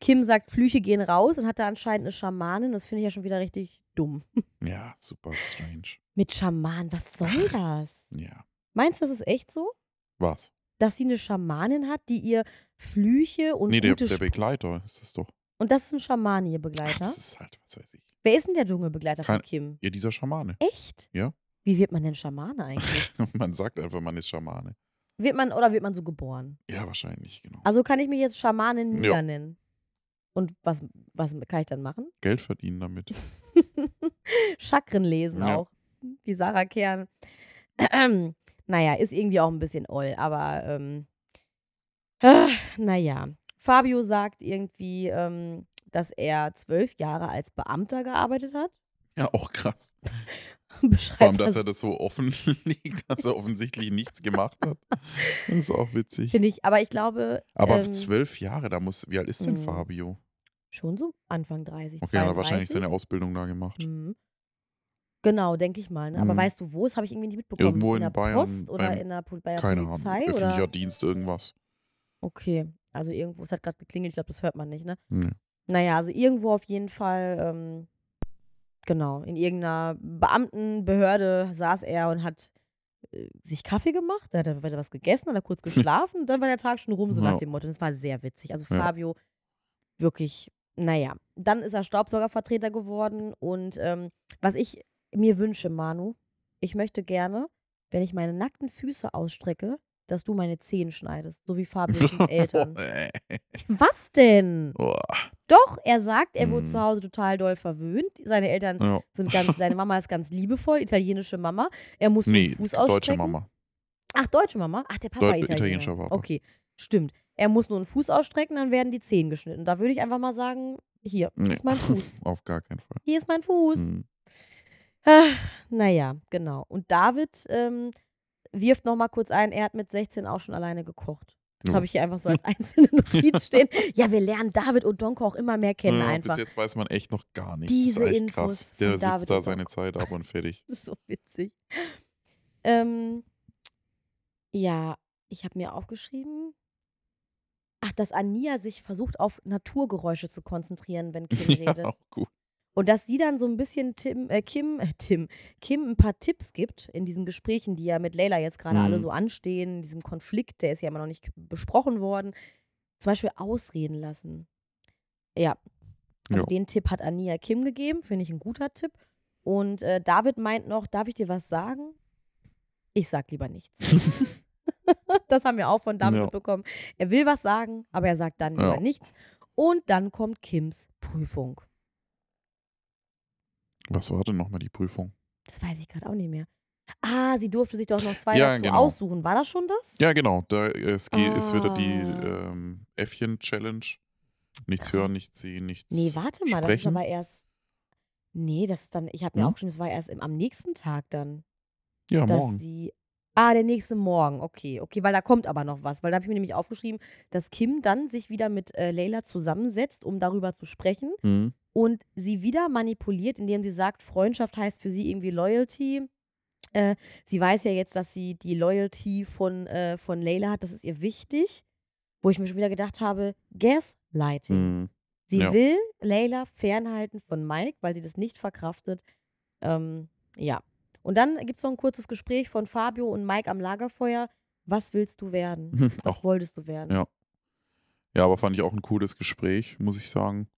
[SPEAKER 2] Kim sagt, Flüche gehen raus und hat da anscheinend eine Schamanin. Das finde ich ja schon wieder richtig dumm.
[SPEAKER 1] Ja, super strange.
[SPEAKER 2] Mit Schaman, was soll das?
[SPEAKER 1] Ja.
[SPEAKER 2] Meinst du, das ist echt so?
[SPEAKER 1] Was?
[SPEAKER 2] Dass sie eine Schamanin hat, die ihr Flüche und
[SPEAKER 1] Nee, der, der Begleiter ist es doch.
[SPEAKER 2] Und das ist ein Schaman, ihr
[SPEAKER 1] Ach,
[SPEAKER 2] Begleiter?
[SPEAKER 1] das ist halt, was weiß ich.
[SPEAKER 2] Wer ist denn der Dschungelbegleiter von
[SPEAKER 1] Kein-
[SPEAKER 2] Kim?
[SPEAKER 1] Ja, dieser Schamane.
[SPEAKER 2] Echt?
[SPEAKER 1] Ja.
[SPEAKER 2] Wie wird man denn Schamane eigentlich?
[SPEAKER 1] man sagt einfach, man ist Schamane.
[SPEAKER 2] wird man oder wird man so geboren?
[SPEAKER 1] Ja, wahrscheinlich, genau.
[SPEAKER 2] Also kann ich mich jetzt Schamanin
[SPEAKER 1] Ja.
[SPEAKER 2] Mia nennen. Und was, was kann ich dann machen?
[SPEAKER 1] Geld verdienen damit.
[SPEAKER 2] Chakren lesen
[SPEAKER 1] Ja.
[SPEAKER 2] auch. Wie Sarah Kern. naja, ist irgendwie auch ein bisschen oll, aber ähm, äh, naja. Fabio sagt irgendwie, ähm, dass er zwölf Jahre als Beamter gearbeitet hat.
[SPEAKER 1] Ja, auch krass.
[SPEAKER 2] Beschreibt
[SPEAKER 1] Vor allem, dass
[SPEAKER 2] das,
[SPEAKER 1] er das so offen liegt, dass er offensichtlich nichts gemacht hat. Das ist auch witzig.
[SPEAKER 2] finde ich. Aber ich glaube,
[SPEAKER 1] Aber
[SPEAKER 2] ähm,
[SPEAKER 1] zwölf Jahre, da muss, wie alt ist denn
[SPEAKER 2] mh,
[SPEAKER 1] Fabio?
[SPEAKER 2] Schon so Anfang 30,
[SPEAKER 1] Okay, er hat wahrscheinlich
[SPEAKER 2] 32.
[SPEAKER 1] seine Ausbildung da gemacht.
[SPEAKER 2] Mhm. Genau, denke ich mal. Ne? Aber
[SPEAKER 1] Mhm.
[SPEAKER 2] weißt du wo? Das habe ich irgendwie nicht mitbekommen.
[SPEAKER 1] Irgendwo
[SPEAKER 2] in
[SPEAKER 1] in
[SPEAKER 2] der
[SPEAKER 1] Bayern,
[SPEAKER 2] Post oder
[SPEAKER 1] beim-
[SPEAKER 2] in der, Pol- bei der
[SPEAKER 1] Keine Ahnung.
[SPEAKER 2] Polizei?
[SPEAKER 1] Öffentlicher
[SPEAKER 2] Oder?
[SPEAKER 1] Dienst, irgendwas.
[SPEAKER 2] Okay, also irgendwo, es hat gerade geklingelt, ich glaube, das hört man nicht, ne?
[SPEAKER 1] Nee.
[SPEAKER 2] Naja, also irgendwo auf jeden Fall, ähm, genau, in irgendeiner Beamtenbehörde saß er und hat äh, sich Kaffee gemacht, da hat er, hat er was gegessen, hat er kurz geschlafen und dann war der Tag schon rum, so
[SPEAKER 1] Ja.
[SPEAKER 2] nach dem Motto. Und es war sehr witzig. Also
[SPEAKER 1] Ja.
[SPEAKER 2] Fabio, wirklich, naja. Dann ist er Staubsaugervertreter geworden und ähm, was ich mir wünsche, Manu, ich möchte gerne, wenn ich meine nackten Füße ausstrecke, dass du meine Zehen schneidest, so wie Fabios Eltern. Was denn?
[SPEAKER 1] Oh,
[SPEAKER 2] Doch, er sagt, er wurde
[SPEAKER 1] Mhm.
[SPEAKER 2] zu Hause total doll verwöhnt. Seine Eltern
[SPEAKER 1] ja.
[SPEAKER 2] sind ganz, seine Mama ist ganz liebevoll, italienische Mama. Er musste
[SPEAKER 1] Nee,
[SPEAKER 2] den Fuß
[SPEAKER 1] deutsche
[SPEAKER 2] ausstrecken.
[SPEAKER 1] Mama.
[SPEAKER 2] Ach, deutsche Mama? Ach, der Papa
[SPEAKER 1] Deut-
[SPEAKER 2] Italiener.
[SPEAKER 1] italienischer Papa.
[SPEAKER 2] Okay. Stimmt. Er muss nur einen Fuß ausstrecken, dann werden die Zehen geschnitten. Da würde ich einfach mal sagen, hier
[SPEAKER 1] Nee.
[SPEAKER 2] ist mein Fuß.
[SPEAKER 1] Auf gar keinen Fall.
[SPEAKER 2] Hier ist mein Fuß.
[SPEAKER 1] Mhm.
[SPEAKER 2] Ach, naja, genau. Und David ähm, wirft noch mal kurz ein, er hat mit 16 auch schon alleine gekocht. Das
[SPEAKER 1] Ja.
[SPEAKER 2] habe ich hier einfach so als einzelne Notiz stehen. Ja, wir lernen David und Donko auch immer mehr kennen
[SPEAKER 1] Ja,
[SPEAKER 2] einfach.
[SPEAKER 1] bis jetzt weiß man echt noch gar nichts.
[SPEAKER 2] Diese Infos
[SPEAKER 1] Der
[SPEAKER 2] David
[SPEAKER 1] sitzt da
[SPEAKER 2] und
[SPEAKER 1] seine. Zeit ab und fertig.
[SPEAKER 2] Das ist so witzig. Ähm, ja, ich habe mir aufgeschrieben. Ach, dass Ania sich versucht, auf Naturgeräusche zu konzentrieren, wenn Kim
[SPEAKER 1] Ja,
[SPEAKER 2] redet.
[SPEAKER 1] auch gut.
[SPEAKER 2] Und dass sie dann so ein bisschen Tim, äh, Kim, äh, Tim, Kim ein paar Tipps gibt in diesen Gesprächen, die ja mit Leila jetzt gerade alle
[SPEAKER 1] Mhm.
[SPEAKER 2] so anstehen, in diesem Konflikt, der ist ja immer noch nicht besprochen worden. Zum Beispiel ausreden lassen. Ja. Also den Tipp hat Ania Kim gegeben, finde ich ein guter Tipp. Und äh, David meint noch, darf ich dir was sagen? Ich sag lieber nichts. das haben wir auch von David
[SPEAKER 1] Ja.
[SPEAKER 2] mitbekommen. Er will was sagen, aber er sagt dann
[SPEAKER 1] Ja.
[SPEAKER 2] nichts. Und dann kommt Kims Prüfung.
[SPEAKER 1] Was war denn nochmal die Prüfung?
[SPEAKER 2] Das weiß ich gerade auch nicht mehr. Ah, sie durfte sich doch noch zwei
[SPEAKER 1] Ja,
[SPEAKER 2] dazu
[SPEAKER 1] genau.
[SPEAKER 2] aussuchen. War das schon das?
[SPEAKER 1] Ja, genau. Da es geht, ist wieder die
[SPEAKER 2] Ah.
[SPEAKER 1] ähm, Äffchen-Challenge. Nichts hören, nichts sehen, nichts
[SPEAKER 2] Nee, warte mal, das ist
[SPEAKER 1] sprechen.
[SPEAKER 2] aber erst. Nee, das ist dann, ich habe mir
[SPEAKER 1] Hm?
[SPEAKER 2] auch schon, das war erst im, am nächsten Tag dann,
[SPEAKER 1] ja,
[SPEAKER 2] dass
[SPEAKER 1] morgen.
[SPEAKER 2] sie. Ah, der nächste Morgen, okay, okay, weil da kommt aber noch was, weil da habe ich mir nämlich aufgeschrieben, dass Kim dann sich wieder mit äh, Leila zusammensetzt, um darüber zu sprechen
[SPEAKER 1] Mhm.
[SPEAKER 2] und sie wieder manipuliert, indem sie sagt, Freundschaft heißt für sie irgendwie Loyalty. Äh, sie weiß ja jetzt, dass sie die Loyalty von, äh, von Layla hat, das ist ihr wichtig. Wo ich mir schon wieder gedacht habe, Gaslighting.
[SPEAKER 1] Mhm.
[SPEAKER 2] Sie
[SPEAKER 1] Ja.
[SPEAKER 2] will Layla fernhalten von Mike, weil sie das nicht verkraftet. Ähm, ja. Und dann gibt es noch ein kurzes Gespräch von Fabio und Mike am Lagerfeuer. Was willst du werden? Was
[SPEAKER 1] Auch,
[SPEAKER 2] wolltest du werden?
[SPEAKER 1] ja. ja, aber fand ich auch ein cooles Gespräch, muss ich sagen.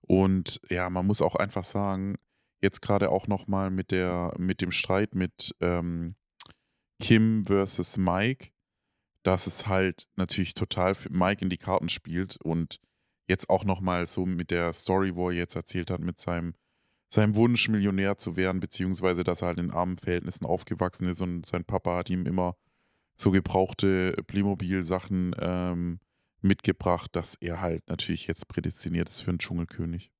[SPEAKER 1] Und ja, man muss auch einfach sagen, jetzt gerade auch nochmal mit der, mit dem Streit mit ähm, Kim versus Mike, dass es halt natürlich total für Mike in die Karten spielt und jetzt auch nochmal so mit der Story, wo er jetzt erzählt hat, mit seinem, seinem Wunsch, Millionär zu werden, beziehungsweise dass er halt in armen Verhältnissen aufgewachsen ist und sein Papa hat ihm immer so gebrauchte Playmobil-Sachen ähm, mitgebracht, dass er halt natürlich jetzt prädestiniert ist für einen Dschungelkönig.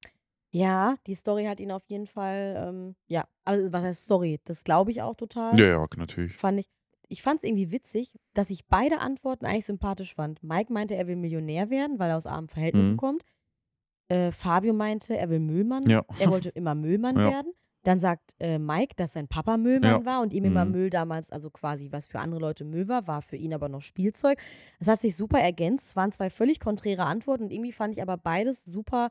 [SPEAKER 2] Ja, die Story hat ihn auf jeden Fall, ähm, ja, also was heißt Story? Das glaube ich auch total.
[SPEAKER 1] Ja, ja, natürlich.
[SPEAKER 2] Fand ich. Ich fand es irgendwie witzig, dass ich beide Antworten eigentlich sympathisch fand. Mike meinte, er will Millionär werden, weil er aus armen Verhältnissen
[SPEAKER 1] Mhm.
[SPEAKER 2] kommt. Äh, Fabio meinte, er will Müllmann.
[SPEAKER 1] Ja.
[SPEAKER 2] Er wollte immer Müllmann
[SPEAKER 1] Ja.
[SPEAKER 2] werden. Dann sagt äh, Mike, dass sein Papa Müllmann
[SPEAKER 1] Ja.
[SPEAKER 2] war und ihm immer
[SPEAKER 1] Mhm.
[SPEAKER 2] Müll damals, also quasi was für andere Leute Müll war, war für ihn aber noch Spielzeug. Das hat sich super ergänzt. Es waren zwei völlig konträre Antworten und irgendwie fand ich aber beides super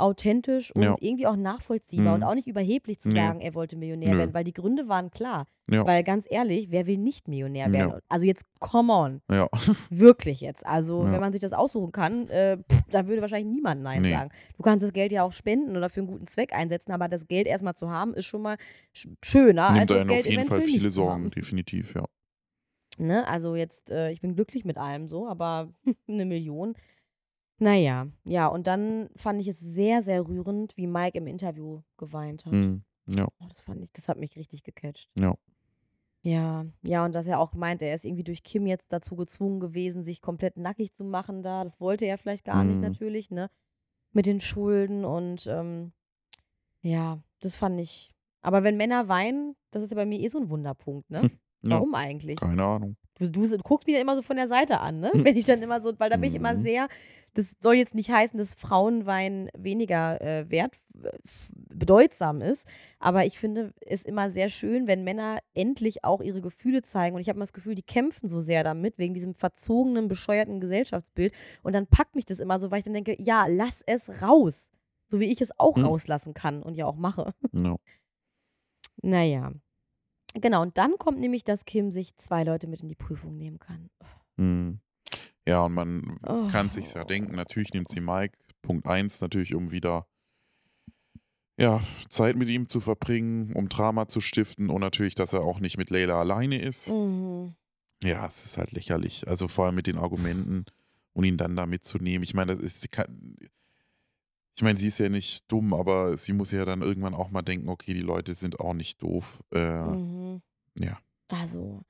[SPEAKER 2] authentisch und
[SPEAKER 1] Ja.
[SPEAKER 2] irgendwie auch nachvollziehbar und
[SPEAKER 1] Mhm.
[SPEAKER 2] auch nicht überheblich zu
[SPEAKER 1] Nee.
[SPEAKER 2] sagen, er wollte Millionär
[SPEAKER 1] Nö.
[SPEAKER 2] werden, weil die Gründe waren klar.
[SPEAKER 1] Ja.
[SPEAKER 2] Weil ganz ehrlich, wer will nicht Millionär
[SPEAKER 1] Ja.
[SPEAKER 2] werden? Also jetzt, come on,
[SPEAKER 1] Ja.
[SPEAKER 2] wirklich jetzt. Also
[SPEAKER 1] Ja.
[SPEAKER 2] wenn man sich das aussuchen kann, äh, pff, da würde wahrscheinlich niemand Nein
[SPEAKER 1] Nee.
[SPEAKER 2] sagen. Du kannst das Geld ja auch spenden oder für einen guten Zweck einsetzen, aber das Geld erstmal zu haben, ist schon mal sch schöner, als
[SPEAKER 1] Nimmt
[SPEAKER 2] das
[SPEAKER 1] einen
[SPEAKER 2] Geld
[SPEAKER 1] auf jeden Fall viele Sorgen, definitiv, ja.
[SPEAKER 2] Ne? Also jetzt, äh, ich bin glücklich mit allem so, aber eine Million. Naja, ja, und dann fand ich es sehr, sehr rührend, wie Mike im Interview geweint hat.
[SPEAKER 1] Mhm. Ja.
[SPEAKER 2] Oh, das fand ich, das hat mich richtig gecatcht.
[SPEAKER 1] Ja.
[SPEAKER 2] Ja, ja, und dass er auch meint, er ist irgendwie durch Kim jetzt dazu gezwungen gewesen, sich komplett nackig zu machen da. Das wollte er vielleicht gar nicht
[SPEAKER 1] Mhm.
[SPEAKER 2] natürlich, ne? Mit den Schulden und ähm, ja, das fand ich. Aber wenn Männer weinen, das ist ja bei mir eh so ein Wunderpunkt, ne?
[SPEAKER 1] Hm, Ja.
[SPEAKER 2] Warum eigentlich?
[SPEAKER 1] Keine Ahnung.
[SPEAKER 2] Du, guckst mich ja immer so von der Seite an, ne?
[SPEAKER 1] Hm.
[SPEAKER 2] Wenn ich dann immer so, weil da bin ich immer
[SPEAKER 1] Mhm.
[SPEAKER 2] sehr, das soll jetzt nicht heißen, dass Frauenwein weniger äh, wert, bedeutsam ist, aber ich finde es immer sehr schön, wenn Männer endlich auch ihre Gefühle zeigen und ich habe immer das Gefühl, die kämpfen so sehr damit, wegen diesem verzogenen, bescheuerten Gesellschaftsbild und dann packt mich das immer so, weil ich dann denke, ja, lass es raus. So wie ich es auch
[SPEAKER 1] Hm.
[SPEAKER 2] rauslassen kann und ja auch mache.
[SPEAKER 1] Ja.
[SPEAKER 2] Naja. Genau, und dann kommt nämlich, dass Kim sich zwei Leute mit in die Prüfung nehmen kann.
[SPEAKER 1] Mhm. Ja, und man
[SPEAKER 2] Oh.
[SPEAKER 1] kann sich ja denken, natürlich nimmt sie Mike, Punkt eins natürlich, um wieder ja, Zeit mit ihm zu verbringen, um Drama zu stiften und natürlich, dass er auch nicht mit Leila alleine ist.
[SPEAKER 2] Mhm.
[SPEAKER 1] Ja, es ist halt lächerlich. Also vor allem mit den Argumenten und ihn dann da mitzunehmen. Ich meine, das ist, kann, ich meine, sie ist ja nicht dumm, aber sie muss ja dann irgendwann auch mal denken, okay, die Leute sind auch nicht doof. Äh,
[SPEAKER 2] Mhm.
[SPEAKER 1] ja.
[SPEAKER 2] Also,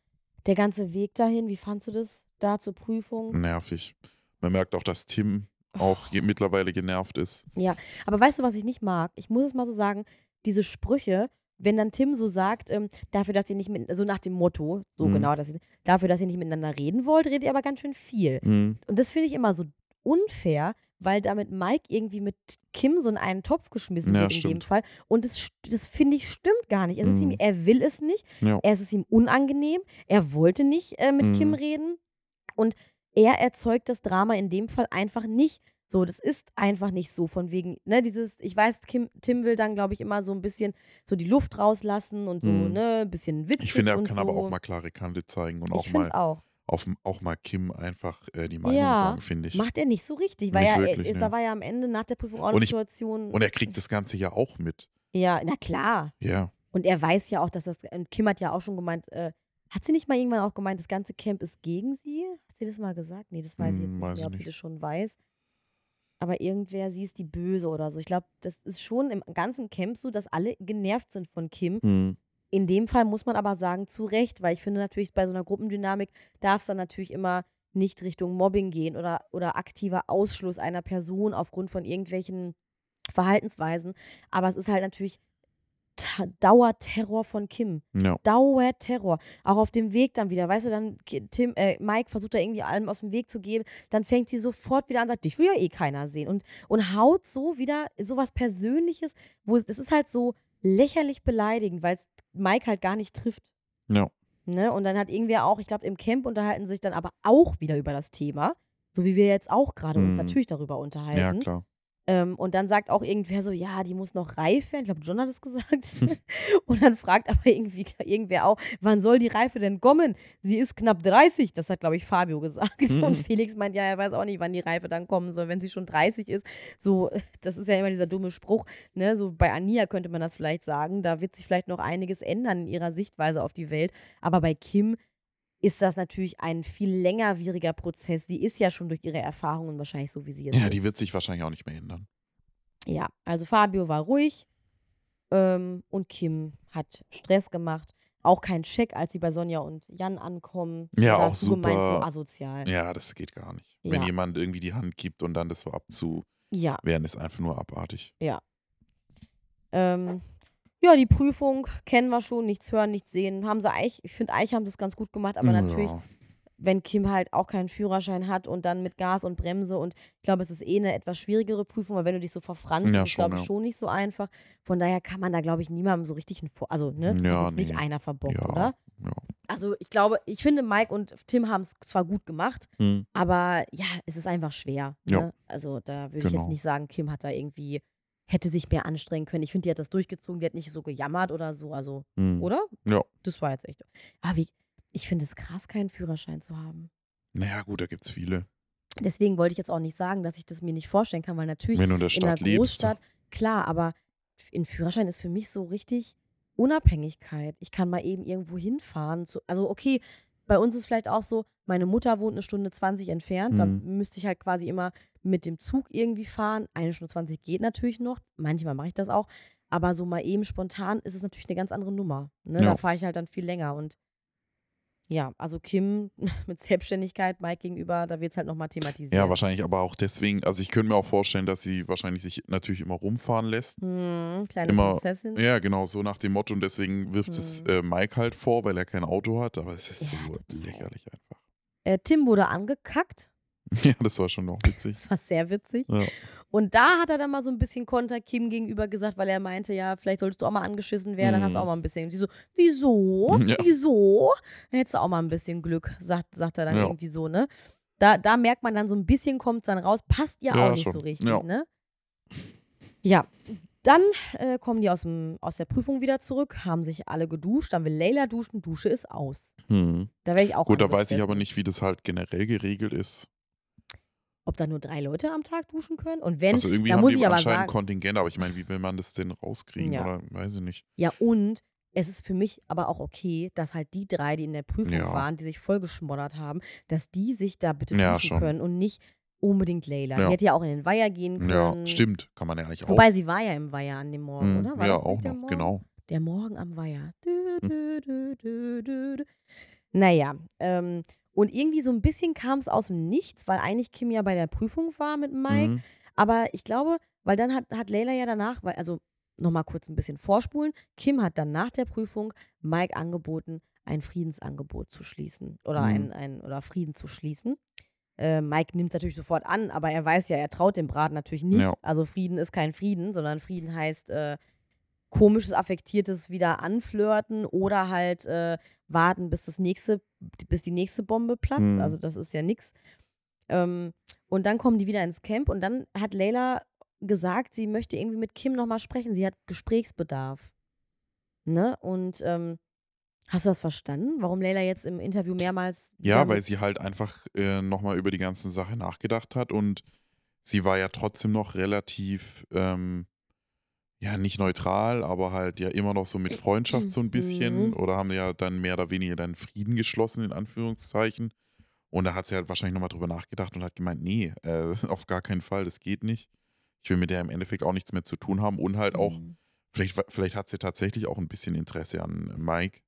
[SPEAKER 2] der ganze Weg dahin, wie fandst du das? da zur Prüfung.
[SPEAKER 1] Nervig. Man merkt auch, dass Tim auch je, mittlerweile genervt ist.
[SPEAKER 2] Ja, aber weißt du, was ich nicht mag? Ich muss es mal so sagen, diese Sprüche, wenn dann Tim so sagt, ähm, dafür, dass ihr nicht mit, so nach dem Motto, so
[SPEAKER 1] Mhm.
[SPEAKER 2] genau, dass ihr, dafür, dass ihr nicht miteinander reden wollt, redet ihr aber ganz schön viel.
[SPEAKER 1] Mhm.
[SPEAKER 2] Und das finde ich immer so unfair, weil damit Mike irgendwie mit Kim so in einen Topf geschmissen
[SPEAKER 1] Ja,
[SPEAKER 2] wird in dem
[SPEAKER 1] stimmt.
[SPEAKER 2] Fall. Und das, das finde ich stimmt gar nicht. Es ist ihm,
[SPEAKER 1] Mhm.
[SPEAKER 2] er will es nicht.
[SPEAKER 1] Ja.
[SPEAKER 2] Es ist ihm unangenehm. Er wollte nicht äh, mit Kim
[SPEAKER 1] Mhm.
[SPEAKER 2] reden. Und er erzeugt das Drama in dem Fall einfach nicht. So, das ist einfach nicht so von wegen, ne, dieses, ich weiß, Kim, Tim will dann, glaube ich, immer so ein bisschen so die Luft rauslassen und so,
[SPEAKER 1] Mhm.
[SPEAKER 2] ne, ein bisschen witzig
[SPEAKER 1] Ich finde, er kann
[SPEAKER 2] so.
[SPEAKER 1] aber auch mal klare Kante zeigen und auch
[SPEAKER 2] ich
[SPEAKER 1] mal,
[SPEAKER 2] finde auch.
[SPEAKER 1] Auf, auch mal Kim einfach äh, die Meinung
[SPEAKER 2] Ja,
[SPEAKER 1] sagen, finde ich.
[SPEAKER 2] Macht er nicht so richtig, weil
[SPEAKER 1] Nicht
[SPEAKER 2] er,
[SPEAKER 1] wirklich,
[SPEAKER 2] er,
[SPEAKER 1] ne.
[SPEAKER 2] da war ja am Ende nach der Prüfung auch eine Situation.
[SPEAKER 1] Und er kriegt das Ganze ja auch mit.
[SPEAKER 2] ja, na klar.
[SPEAKER 1] Ja.
[SPEAKER 2] Und er weiß ja auch, dass das. Und Kim hat ja auch schon gemeint, äh, hat sie nicht mal irgendwann auch gemeint, das ganze Camp ist gegen sie? Hat sie das mal gesagt? Nee, das weiß ich jetzt
[SPEAKER 1] Hm,
[SPEAKER 2] nicht
[SPEAKER 1] weiß ich
[SPEAKER 2] ob sie
[SPEAKER 1] nicht.
[SPEAKER 2] das schon weiß. Aber irgendwer, sie ist die Böse oder so. Ich glaube, das ist schon im ganzen Camp so, dass alle genervt sind von Kim.
[SPEAKER 1] Mhm.
[SPEAKER 2] In dem Fall muss man aber sagen, zu Recht, weil ich finde natürlich, bei so einer Gruppendynamik darf es dann natürlich immer nicht Richtung Mobbing gehen oder, oder aktiver Ausschluss einer Person aufgrund von irgendwelchen Verhaltensweisen. Aber es ist halt natürlich Dauerterror von Kim.
[SPEAKER 1] Ja.
[SPEAKER 2] Dauerterror. Auch auf dem Weg dann wieder. Weißt du, dann Tim, äh, Mike versucht da irgendwie allem aus dem Weg zu gehen. Dann fängt sie sofort wieder an, sagt, dich will ja eh keiner sehen. Und, und haut so wieder sowas Persönliches, wo es, das ist halt so lächerlich beleidigend, weil es Mike halt gar nicht trifft.
[SPEAKER 1] Ja.
[SPEAKER 2] Ne? Und dann hat irgendwer auch, ich glaube, im Camp unterhalten sie sich dann aber auch wieder über das Thema. So wie wir jetzt auch gerade uns
[SPEAKER 1] Mhm.
[SPEAKER 2] natürlich darüber unterhalten.
[SPEAKER 1] Ja, klar.
[SPEAKER 2] Ähm, und dann sagt auch irgendwer so, ja, die muss noch reif werden. Ich glaube, John hat es gesagt. und dann fragt aber irgendwie irgendwer auch, wann soll die Reife denn kommen? Sie ist knapp 30. Das hat, glaube ich, Fabio gesagt.
[SPEAKER 1] Mhm.
[SPEAKER 2] Und Felix meint, ja, er weiß auch nicht, wann die Reife dann kommen soll, wenn sie schon 30 ist. So, das ist ja immer dieser dumme Spruch. Ne? So bei Ania könnte man das vielleicht sagen. Da wird sich vielleicht noch einiges ändern in ihrer Sichtweise auf die Welt. Aber bei Kim ist das natürlich ein viel längerwieriger Prozess. Die ist ja schon durch ihre Erfahrungen wahrscheinlich so, wie sie jetzt
[SPEAKER 1] Ja,
[SPEAKER 2] ist.
[SPEAKER 1] die wird sich wahrscheinlich auch nicht mehr ändern.
[SPEAKER 2] Ja, also Fabio war ruhig ähm, und Kim hat Stress gemacht. Auch kein Check, als sie bei Sonja und Jan ankommen.
[SPEAKER 1] Ja, auch
[SPEAKER 2] du gemeint, so
[SPEAKER 1] super.
[SPEAKER 2] asozial.
[SPEAKER 1] Ja, das geht gar nicht. Wenn
[SPEAKER 2] Ja.
[SPEAKER 1] jemand irgendwie die Hand gibt und dann das so abzuwehren,
[SPEAKER 2] Ja,
[SPEAKER 1] ist einfach nur abartig.
[SPEAKER 2] ähm, ja, die Prüfung kennen wir schon, nichts hören, nichts sehen. Haben sie eigentlich, ich finde, eigentlich haben sie es ganz gut gemacht, aber natürlich,
[SPEAKER 1] Ja.
[SPEAKER 2] wenn Kim halt auch keinen Führerschein hat und dann mit Gas und Bremse und ich glaube, es ist eh eine etwas schwierigere Prüfung, weil wenn du dich so verfranst,
[SPEAKER 1] Ja,
[SPEAKER 2] ist es,
[SPEAKER 1] schon,
[SPEAKER 2] glaube ich,
[SPEAKER 1] ja.
[SPEAKER 2] schon nicht so einfach. Von daher kann man da, glaube ich, niemandem so richtig einen Vor also, ne, das
[SPEAKER 1] Ja,
[SPEAKER 2] hat jetzt nicht
[SPEAKER 1] nee.
[SPEAKER 2] einer verbockt,
[SPEAKER 1] Ja,
[SPEAKER 2] oder?
[SPEAKER 1] ja.
[SPEAKER 2] Also ich glaube, ich finde, Mike und Tim haben es zwar gut gemacht,
[SPEAKER 1] Hm.
[SPEAKER 2] aber ja, es ist einfach schwer. Ne?
[SPEAKER 1] Ja.
[SPEAKER 2] Also da würde ich jetzt
[SPEAKER 1] Genau.
[SPEAKER 2] nicht sagen, Kim hat da irgendwie, hätte sich mehr anstrengen können. Ich finde, die hat das durchgezogen, die hat nicht so gejammert oder so, also,
[SPEAKER 1] Hm.
[SPEAKER 2] oder?
[SPEAKER 1] Ja.
[SPEAKER 2] Das war jetzt echt. Aber wie, ich finde es krass, keinen Führerschein zu haben.
[SPEAKER 1] Naja, gut, da gibt es viele.
[SPEAKER 2] Deswegen wollte ich jetzt auch nicht sagen, dass ich das mir nicht vorstellen kann, weil natürlich
[SPEAKER 1] Wenn du in der
[SPEAKER 2] in einer
[SPEAKER 1] Stadt lebst.
[SPEAKER 2] Großstadt, klar, aber ein Führerschein ist für mich so richtig Unabhängigkeit. Ich kann mal eben irgendwo hinfahren. Zu, also okay, bei uns ist vielleicht auch so, meine Mutter wohnt eine Stunde 20 entfernt, da
[SPEAKER 1] Mhm.
[SPEAKER 2] müsste ich halt quasi immer mit dem Zug irgendwie fahren. Eine Stunde 20 geht natürlich noch, manchmal mache ich das auch, aber so mal eben spontan ist es natürlich eine ganz andere Nummer. Ne? Da
[SPEAKER 1] Ja.
[SPEAKER 2] fahre ich halt dann viel länger und ja, also Kim mit Selbstständigkeit Mike gegenüber, da wird es halt nochmal thematisiert.
[SPEAKER 1] Ja, wahrscheinlich aber auch deswegen, also ich könnte mir auch vorstellen, dass sie wahrscheinlich sich natürlich immer rumfahren lässt.
[SPEAKER 2] Hm, kleine
[SPEAKER 1] Immer-
[SPEAKER 2] Prinzessin.
[SPEAKER 1] Ja, genau, so nach dem Motto und deswegen wirft es
[SPEAKER 2] Hm.
[SPEAKER 1] äh, Mike halt vor, weil er kein Auto hat, aber es ist
[SPEAKER 2] Ja,
[SPEAKER 1] so
[SPEAKER 2] total.
[SPEAKER 1] lächerlich einfach.
[SPEAKER 2] Äh, Tim wurde angekackt.
[SPEAKER 1] Ja, das war schon noch witzig.
[SPEAKER 2] Das war sehr witzig.
[SPEAKER 1] Ja.
[SPEAKER 2] Und da hat er dann mal so ein bisschen Konter Kim gegenüber gesagt, weil er meinte, ja, vielleicht solltest du auch mal angeschissen werden, dann hast du
[SPEAKER 1] Mhm.
[SPEAKER 2] auch mal ein bisschen. Und die so, wieso?
[SPEAKER 1] Ja.
[SPEAKER 2] Wieso? Dann hättest du auch mal ein bisschen Glück, sagt, sagt er dann
[SPEAKER 1] Ja.
[SPEAKER 2] irgendwie so, ne? Da, da merkt man dann so ein bisschen, kommt es dann raus, passt ja,
[SPEAKER 1] Ja,
[SPEAKER 2] auch nicht
[SPEAKER 1] schon.
[SPEAKER 2] so richtig,
[SPEAKER 1] Ja.
[SPEAKER 2] ne? Ja. Dann äh, kommen die aus, dem, aus der Prüfung wieder zurück, haben sich alle geduscht, dann will Leila duschen, Dusche ist aus.
[SPEAKER 1] Hm.
[SPEAKER 2] Da wäre ich auch
[SPEAKER 1] Gut, da weiß ich aber nicht, wie das halt generell geregelt ist.
[SPEAKER 2] Ob da nur drei Leute am Tag duschen können. Und wenn,
[SPEAKER 1] Also irgendwie
[SPEAKER 2] da
[SPEAKER 1] haben
[SPEAKER 2] muss
[SPEAKER 1] die
[SPEAKER 2] ich aber
[SPEAKER 1] anscheinend
[SPEAKER 2] sagen,
[SPEAKER 1] Kontingent, aber ich meine, wie will man das denn rauskriegen?
[SPEAKER 2] Ja.
[SPEAKER 1] Oder weiß ich nicht.
[SPEAKER 2] ja und es ist für mich aber auch okay, dass halt die drei, die in der Prüfung
[SPEAKER 1] Ja.
[SPEAKER 2] waren, die sich vollgeschmoddert haben, dass die sich da bitte
[SPEAKER 1] Ja,
[SPEAKER 2] duschen
[SPEAKER 1] schon.
[SPEAKER 2] können und nicht unbedingt Leila.
[SPEAKER 1] Ja.
[SPEAKER 2] Die hätte ja auch in den Weiher gehen können.
[SPEAKER 1] Ja, stimmt. Kann man ja eigentlich auch.
[SPEAKER 2] Wobei sie war ja im Weiher an dem Morgen,
[SPEAKER 1] Hm,
[SPEAKER 2] oder? War
[SPEAKER 1] ja, auch noch, genau.
[SPEAKER 2] Der Morgen am Weiher. Dü,
[SPEAKER 1] Hm.
[SPEAKER 2] dü, dü, dü, dü, dü. Naja, ähm, Und irgendwie so ein bisschen kam es aus dem Nichts, weil eigentlich Kim ja bei der Prüfung war mit Mike.
[SPEAKER 1] Mhm.
[SPEAKER 2] Aber ich glaube, weil dann hat, hat Leila ja danach, weil, also nochmal kurz ein bisschen vorspulen, Kim hat dann nach der Prüfung Mike angeboten, ein Friedensangebot zu schließen oder,
[SPEAKER 1] Mhm.
[SPEAKER 2] ein, ein, oder Frieden zu schließen. Äh, Mike nimmt es natürlich sofort an, aber er weiß ja, er traut dem Braten natürlich nicht.
[SPEAKER 1] Ja.
[SPEAKER 2] Also Frieden ist kein Frieden, sondern Frieden heißt äh, komisches, affektiertes wieder anflirten oder halt äh, warten, bis das nächste, bis die nächste Bombe platzt.
[SPEAKER 1] Mhm.
[SPEAKER 2] Also das ist ja nix. Ähm, und dann kommen die wieder ins Camp und dann hat Leila gesagt, sie möchte irgendwie mit Kim nochmal sprechen. Sie hat Gesprächsbedarf. Ne? Und ähm, hast du das verstanden? Warum Leila jetzt im Interview mehrmals.
[SPEAKER 1] Ja, weil sie halt einfach äh, nochmal über die ganze Sache nachgedacht hat und sie war ja trotzdem noch relativ, ähm, ja, nicht neutral, aber halt ja immer noch so mit Freundschaft so ein bisschen
[SPEAKER 2] Mhm.
[SPEAKER 1] oder haben ja dann mehr oder weniger dann Frieden geschlossen, in Anführungszeichen. Und da hat sie halt wahrscheinlich nochmal drüber nachgedacht und hat gemeint, nee, äh, auf gar keinen Fall, das geht nicht. Ich will mit der im Endeffekt auch nichts mehr zu tun haben und halt auch,
[SPEAKER 2] Mhm.
[SPEAKER 1] vielleicht, vielleicht hat sie tatsächlich auch ein bisschen Interesse an Mike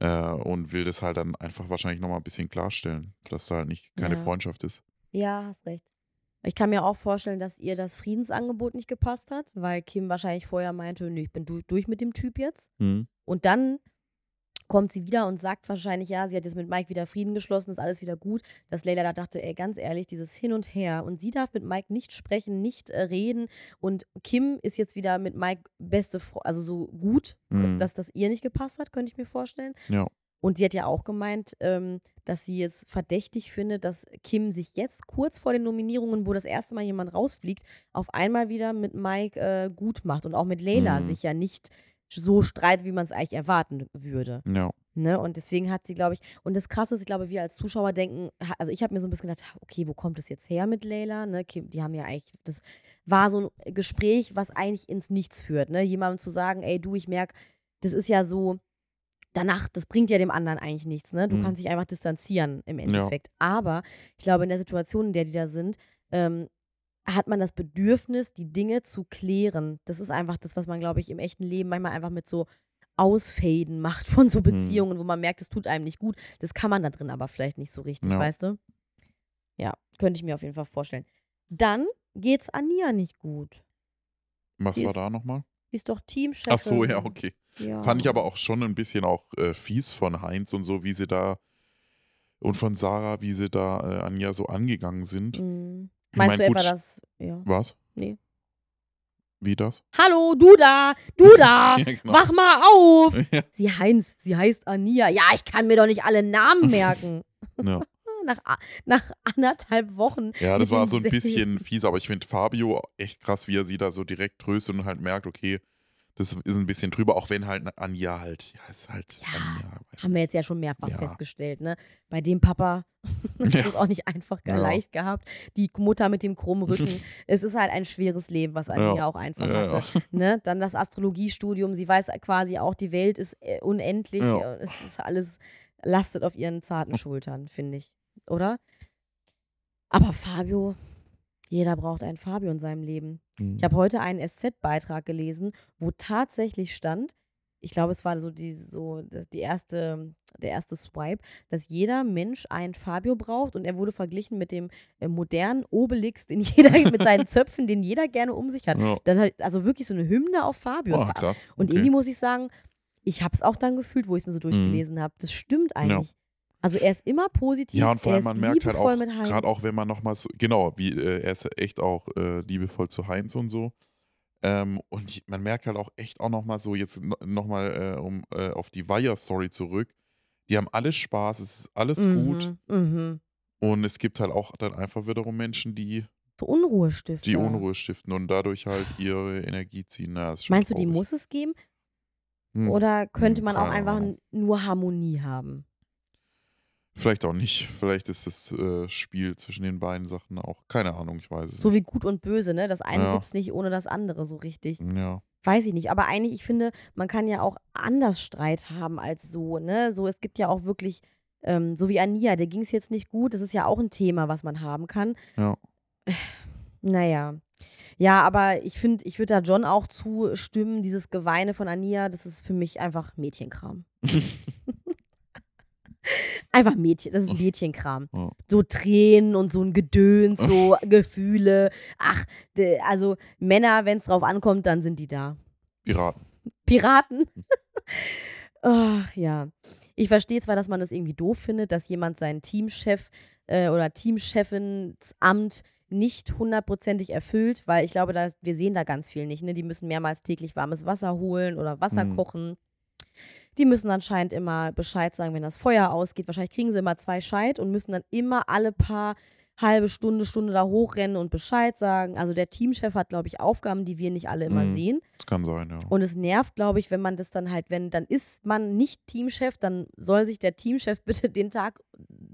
[SPEAKER 1] äh, und will das halt dann einfach wahrscheinlich nochmal ein bisschen klarstellen, dass da halt nicht keine
[SPEAKER 2] Ja.
[SPEAKER 1] Freundschaft ist.
[SPEAKER 2] Ja, hast recht. Ich kann mir auch vorstellen, dass ihr das Friedensangebot nicht gepasst hat, weil Kim wahrscheinlich vorher meinte, nee, ich bin du durch mit dem Typ jetzt.
[SPEAKER 1] Mhm.
[SPEAKER 2] Und dann kommt sie wieder und sagt wahrscheinlich, ja, sie hat jetzt mit Mike wieder Frieden geschlossen, ist alles wieder gut. Dass Leila da dachte, ey, ganz ehrlich, dieses Hin und Her. Und sie darf mit Mike nicht sprechen, nicht äh, reden. Und Kim ist jetzt wieder mit Mike beste, Fre also so gut,
[SPEAKER 1] Mhm.
[SPEAKER 2] dass das ihr nicht gepasst hat, könnte ich mir vorstellen.
[SPEAKER 1] Ja.
[SPEAKER 2] Und sie hat ja auch gemeint, ähm, dass sie jetzt verdächtig findet, dass Kim sich jetzt kurz vor den Nominierungen, wo das erste Mal jemand rausfliegt, auf einmal wieder mit Mike äh, gut macht und auch mit Leila
[SPEAKER 1] Mhm.
[SPEAKER 2] sich ja nicht so streitet, wie man es eigentlich erwarten würde.
[SPEAKER 1] Ja.
[SPEAKER 2] Ne? Und deswegen hat sie, glaube ich, und das Krasse ist, ich glaube, wir als Zuschauer denken, also ich habe mir so ein bisschen gedacht, okay, wo kommt das jetzt her mit Leila? Ne? Kim, die haben ja eigentlich, das war so ein Gespräch, was eigentlich ins Nichts führt. Ne? Jemandem zu sagen, ey, du, ich merke, das ist ja so, danach, das bringt ja dem anderen eigentlich nichts. Ne? Du
[SPEAKER 1] Mhm.
[SPEAKER 2] kannst dich einfach distanzieren im Endeffekt. Aber ich glaube, in der Situation, in der die da sind, ähm, hat man das Bedürfnis, die Dinge zu klären. Das ist einfach das, was man, glaube ich, im echten Leben manchmal einfach mit so Ausfaden macht von so
[SPEAKER 1] Mhm.
[SPEAKER 2] Beziehungen, wo man merkt, es tut einem nicht gut. Das kann man da drin aber vielleicht nicht so richtig,
[SPEAKER 1] Ja.
[SPEAKER 2] weißt du? Ja, könnte ich mir auf jeden Fall vorstellen. Dann geht's Ania nicht gut.
[SPEAKER 1] Was
[SPEAKER 2] Die
[SPEAKER 1] war
[SPEAKER 2] ist-
[SPEAKER 1] da nochmal?
[SPEAKER 2] Die ist doch Teamchefin.
[SPEAKER 1] Ach so, ja, okay.
[SPEAKER 2] Ja.
[SPEAKER 1] Fand ich aber auch schon ein bisschen auch äh, fies von Heinz und so, wie sie da und von Sarah, wie sie da äh, Anja so angegangen sind.
[SPEAKER 2] Mhm. Meinst
[SPEAKER 1] mein,
[SPEAKER 2] du etwa das? Ja.
[SPEAKER 1] Was?
[SPEAKER 2] Nee.
[SPEAKER 1] Wie das?
[SPEAKER 2] Hallo, du da, du da,
[SPEAKER 1] Ja, genau.
[SPEAKER 2] wach mal auf.
[SPEAKER 1] Ja.
[SPEAKER 2] Sie Heinz, sie heißt Ania. Ja, ich kann mir doch nicht alle Namen merken.
[SPEAKER 1] Ja.
[SPEAKER 2] nach, nach anderthalb Wochen.
[SPEAKER 1] Ja, das war so ein bisschen fies, aber ich finde Fabio echt krass, wie er sie da so direkt tröstet und halt merkt, okay, das ist ein bisschen drüber, auch wenn halt Anja halt, ja, ist halt
[SPEAKER 2] Ja,
[SPEAKER 1] Anja.
[SPEAKER 2] Haben wir jetzt ja schon mehrfach
[SPEAKER 1] Ja.
[SPEAKER 2] festgestellt, ne? Bei dem Papa ist es auch nicht einfach
[SPEAKER 1] Ja.
[SPEAKER 2] leicht gehabt. Die Mutter mit dem krummen Rücken. es ist halt ein schweres Leben, was Anja
[SPEAKER 1] Ja.
[SPEAKER 2] auch einfach hatte. Ne? Dann das Astrologiestudium. Sie weiß quasi auch, die Welt ist äh, unendlich. Äh, Es ist alles lastet auf ihren zarten Schultern, finde ich. Oder? Aber Fabio, jeder braucht einen Fabio in seinem Leben.
[SPEAKER 1] Mhm.
[SPEAKER 2] Ich habe heute einen SZ-Beitrag gelesen, wo tatsächlich stand, ich glaube, es war so die, so die erste, der erste Swipe, dass jeder Mensch einen Fabio braucht und er wurde verglichen mit dem äh, modernen Obelix, den jeder mit seinen Zöpfen, den jeder gerne um sich hat.
[SPEAKER 1] Ja.
[SPEAKER 2] Dann halt, also wirklich so eine Hymne auf Fabio.
[SPEAKER 1] Oh, krass.
[SPEAKER 2] und
[SPEAKER 1] okay.
[SPEAKER 2] irgendwie muss ich sagen, ich habe es auch dann gefühlt, wo ich es mir so durchgelesen habe. Das stimmt eigentlich. Also er ist immer positiv.
[SPEAKER 1] Ja, und vor allem, man merkt halt auch, gerade auch wenn man nochmal so, genau, wie äh, er ist echt auch äh, liebevoll zu Heinz und so. Ähm, und man merkt halt auch echt auch nochmal so, jetzt nochmal äh, um äh, auf die Wire-Story zurück. Die haben alle Spaß, es ist alles gut.
[SPEAKER 2] Mhm, mhm.
[SPEAKER 1] Und es gibt halt auch dann einfach wiederum Menschen, die
[SPEAKER 2] Unruhe stiften.
[SPEAKER 1] die Unruhe stiften und dadurch halt ihre Energie ziehen. Na,
[SPEAKER 2] Meinst du, die
[SPEAKER 1] traurig.
[SPEAKER 2] muss es geben?
[SPEAKER 1] Hm,
[SPEAKER 2] Oder könnte
[SPEAKER 1] Hm,
[SPEAKER 2] man auch einfach nur Harmonie haben?
[SPEAKER 1] Vielleicht auch nicht. Vielleicht ist das äh, Spiel zwischen den beiden Sachen auch. Keine Ahnung, ich weiß es
[SPEAKER 2] So wie gut und böse, ne? Das eine
[SPEAKER 1] Ja.
[SPEAKER 2] gibt's nicht ohne das andere so richtig.
[SPEAKER 1] nicht. Ja.
[SPEAKER 2] Weiß ich nicht. Aber eigentlich, ich finde, man kann ja auch anders Streit haben als so, ne? So, es gibt ja auch wirklich, ähm, so wie Ania, der ging es jetzt nicht gut. Das ist ja auch ein Thema, was man haben kann.
[SPEAKER 1] Ja.
[SPEAKER 2] Naja. Ja, aber ich finde, ich würde da John auch zustimmen, dieses Geweine von Ania, das ist für mich einfach Mädchenkram. Einfach Mädchen, das ist Mädchenkram.
[SPEAKER 1] Ja.
[SPEAKER 2] So Tränen und so ein Gedöns, so Gefühle. Ach, also Männer, wenn es drauf ankommt, dann sind die da.
[SPEAKER 1] Piraten.
[SPEAKER 2] Piraten. Ach ja. Ich verstehe zwar, dass man das irgendwie doof findet, dass jemand seinen Teamchef äh, oder Teamchefins-Amt nicht hundertprozentig erfüllt, weil ich glaube, da, wir sehen da ganz viel nicht. Ne? Die müssen mehrmals täglich warmes Wasser holen oder Wasser
[SPEAKER 1] Mhm.
[SPEAKER 2] kochen. Die müssen anscheinend immer Bescheid sagen, wenn das Feuer ausgeht. Wahrscheinlich kriegen sie immer zwei Scheit und müssen dann immer alle paar halbe Stunde, Stunde da hochrennen und Bescheid sagen. Also der Teamchef hat, glaube ich, Aufgaben, die wir nicht alle immer
[SPEAKER 1] Mhm.
[SPEAKER 2] sehen.
[SPEAKER 1] Das kann sein, ja.
[SPEAKER 2] Und es nervt, glaube ich, wenn man das dann halt, wenn, dann ist man nicht Teamchef, dann soll sich der Teamchef bitte den Tag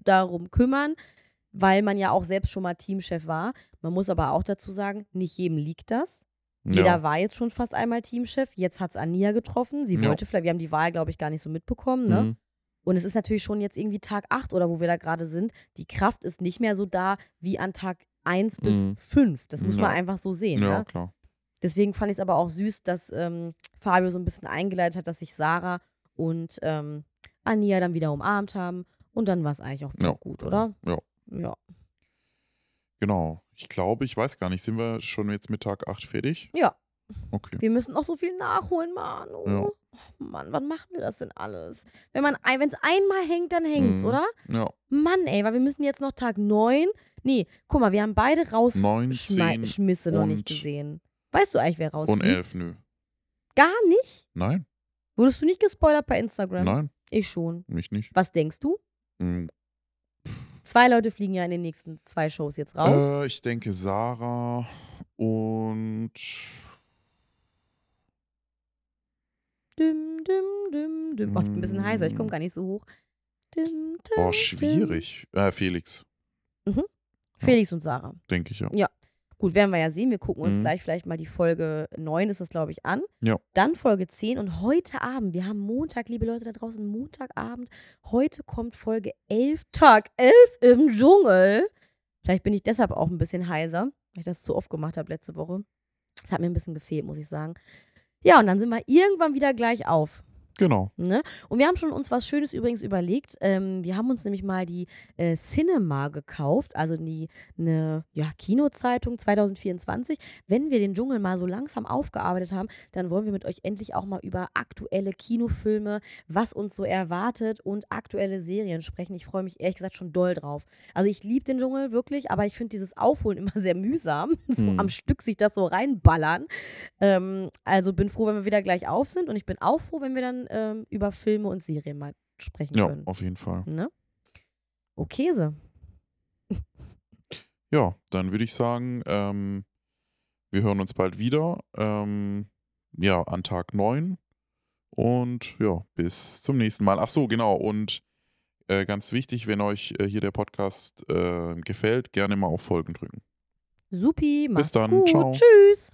[SPEAKER 2] darum kümmern, weil man ja auch selbst schon mal Teamchef war. Man muss aber auch dazu sagen, nicht jedem liegt das. Jeder
[SPEAKER 1] ja.
[SPEAKER 2] war jetzt schon fast einmal Teamchef. Jetzt hat es Ania getroffen. Sie
[SPEAKER 1] Ja.
[SPEAKER 2] wollte vielleicht, wir haben die Wahl, glaube ich, gar nicht so mitbekommen, ne?
[SPEAKER 1] Mhm.
[SPEAKER 2] Und es ist natürlich schon jetzt irgendwie Tag 8 oder wo wir da gerade sind. Die Kraft ist nicht mehr so da wie an Tag 1 bis
[SPEAKER 1] Mhm.
[SPEAKER 2] 5. Das muss
[SPEAKER 1] Ja.
[SPEAKER 2] man einfach so sehen.
[SPEAKER 1] Ja,
[SPEAKER 2] Ne?
[SPEAKER 1] klar.
[SPEAKER 2] Deswegen fand ich es aber auch süß, dass ähm, Fabio so ein bisschen eingeleitet hat, dass sich Sarah und ähm, Ania dann wieder umarmt haben. Und dann war es eigentlich auch gut, oder?
[SPEAKER 1] Ja,
[SPEAKER 2] Ja.
[SPEAKER 1] Genau. Ich glaube, ich weiß gar nicht, sind wir schon jetzt mit Tag 8 fertig?
[SPEAKER 2] Ja.
[SPEAKER 1] Okay.
[SPEAKER 2] Wir müssen noch so viel nachholen, Manu.
[SPEAKER 1] Ja.
[SPEAKER 2] Oh, Mann, wann machen wir das denn alles? Wenn man wenn es einmal hängt, dann hängt's,
[SPEAKER 1] Mhm.
[SPEAKER 2] oder?
[SPEAKER 1] Ja,
[SPEAKER 2] Mann, ey, weil wir müssen jetzt noch Tag 9. Nee, guck mal, wir haben beide
[SPEAKER 1] 9, 10
[SPEAKER 2] rausschmisse noch nicht gesehen. Weißt du eigentlich, wer raus
[SPEAKER 1] und 11, nö.
[SPEAKER 2] Gar nicht?
[SPEAKER 1] Nein,
[SPEAKER 2] Wurdest du nicht gespoilert bei Instagram?
[SPEAKER 1] nein,
[SPEAKER 2] Ich schon.
[SPEAKER 1] mich nicht.
[SPEAKER 2] Was denkst du?
[SPEAKER 1] Mhm.
[SPEAKER 2] Zwei Leute fliegen ja in den nächsten zwei Shows jetzt raus.
[SPEAKER 1] Äh, ich denke Sarah und
[SPEAKER 2] Düm, düm, düm, düm. Macht ein bisschen heißer, ich komme
[SPEAKER 1] Mm.
[SPEAKER 2] gar nicht so hoch. Düm, düm,
[SPEAKER 1] oh,
[SPEAKER 2] düm.
[SPEAKER 1] schwierig. Äh, Felix,
[SPEAKER 2] Felix und Sarah.
[SPEAKER 1] denke ich ja.
[SPEAKER 2] Gut, werden wir ja sehen. Wir gucken uns
[SPEAKER 1] Mhm.
[SPEAKER 2] gleich vielleicht mal die Folge 9 ist das, glaube ich, an.
[SPEAKER 1] Ja.
[SPEAKER 2] Dann Folge 10 und heute Abend, wir haben Montag, liebe Leute da draußen, Montagabend. Heute kommt Folge 11, Tag 11 im Dschungel. Vielleicht bin ich deshalb auch ein bisschen heiser, weil ich das zu oft gemacht habe letzte Woche. Das hat mir ein bisschen gefehlt, muss ich sagen. Ja, und dann sind wir irgendwann wieder gleich auf.
[SPEAKER 1] Genau.
[SPEAKER 2] Ne? Und wir haben schon uns was Schönes übrigens überlegt. Ähm, wir haben uns nämlich mal die äh, Cinema gekauft, also die eine ja, Kinozeitung 2024. Wenn wir den Dschungel mal so langsam aufgearbeitet haben, dann wollen wir mit euch endlich auch mal über aktuelle Kinofilme, was uns so erwartet und aktuelle Serien sprechen. Ich freue mich ehrlich gesagt schon doll drauf. Also ich liebe den Dschungel wirklich, aber ich finde dieses Aufholen immer sehr mühsam. So
[SPEAKER 1] Hm.
[SPEAKER 2] am Stück sich das so reinballern. Ähm, also bin froh, wenn wir wieder gleich auf sind und ich bin auch froh, wenn wir dann ähm, über Filme und Serien mal sprechen
[SPEAKER 1] Ja,
[SPEAKER 2] können.
[SPEAKER 1] auf jeden Fall.
[SPEAKER 2] Ne? Okay, so.
[SPEAKER 1] Ja, dann würde ich sagen, ähm, wir hören uns bald wieder. Ähm, ja, an Tag 9. Und ja, bis zum nächsten Mal. Ach so, genau. Und äh, ganz wichtig, wenn euch äh, hier der Podcast äh, gefällt, gerne mal auf Folgen drücken.
[SPEAKER 2] Supi, macht's
[SPEAKER 1] dann,
[SPEAKER 2] gut.
[SPEAKER 1] ciao.
[SPEAKER 2] Tschüss.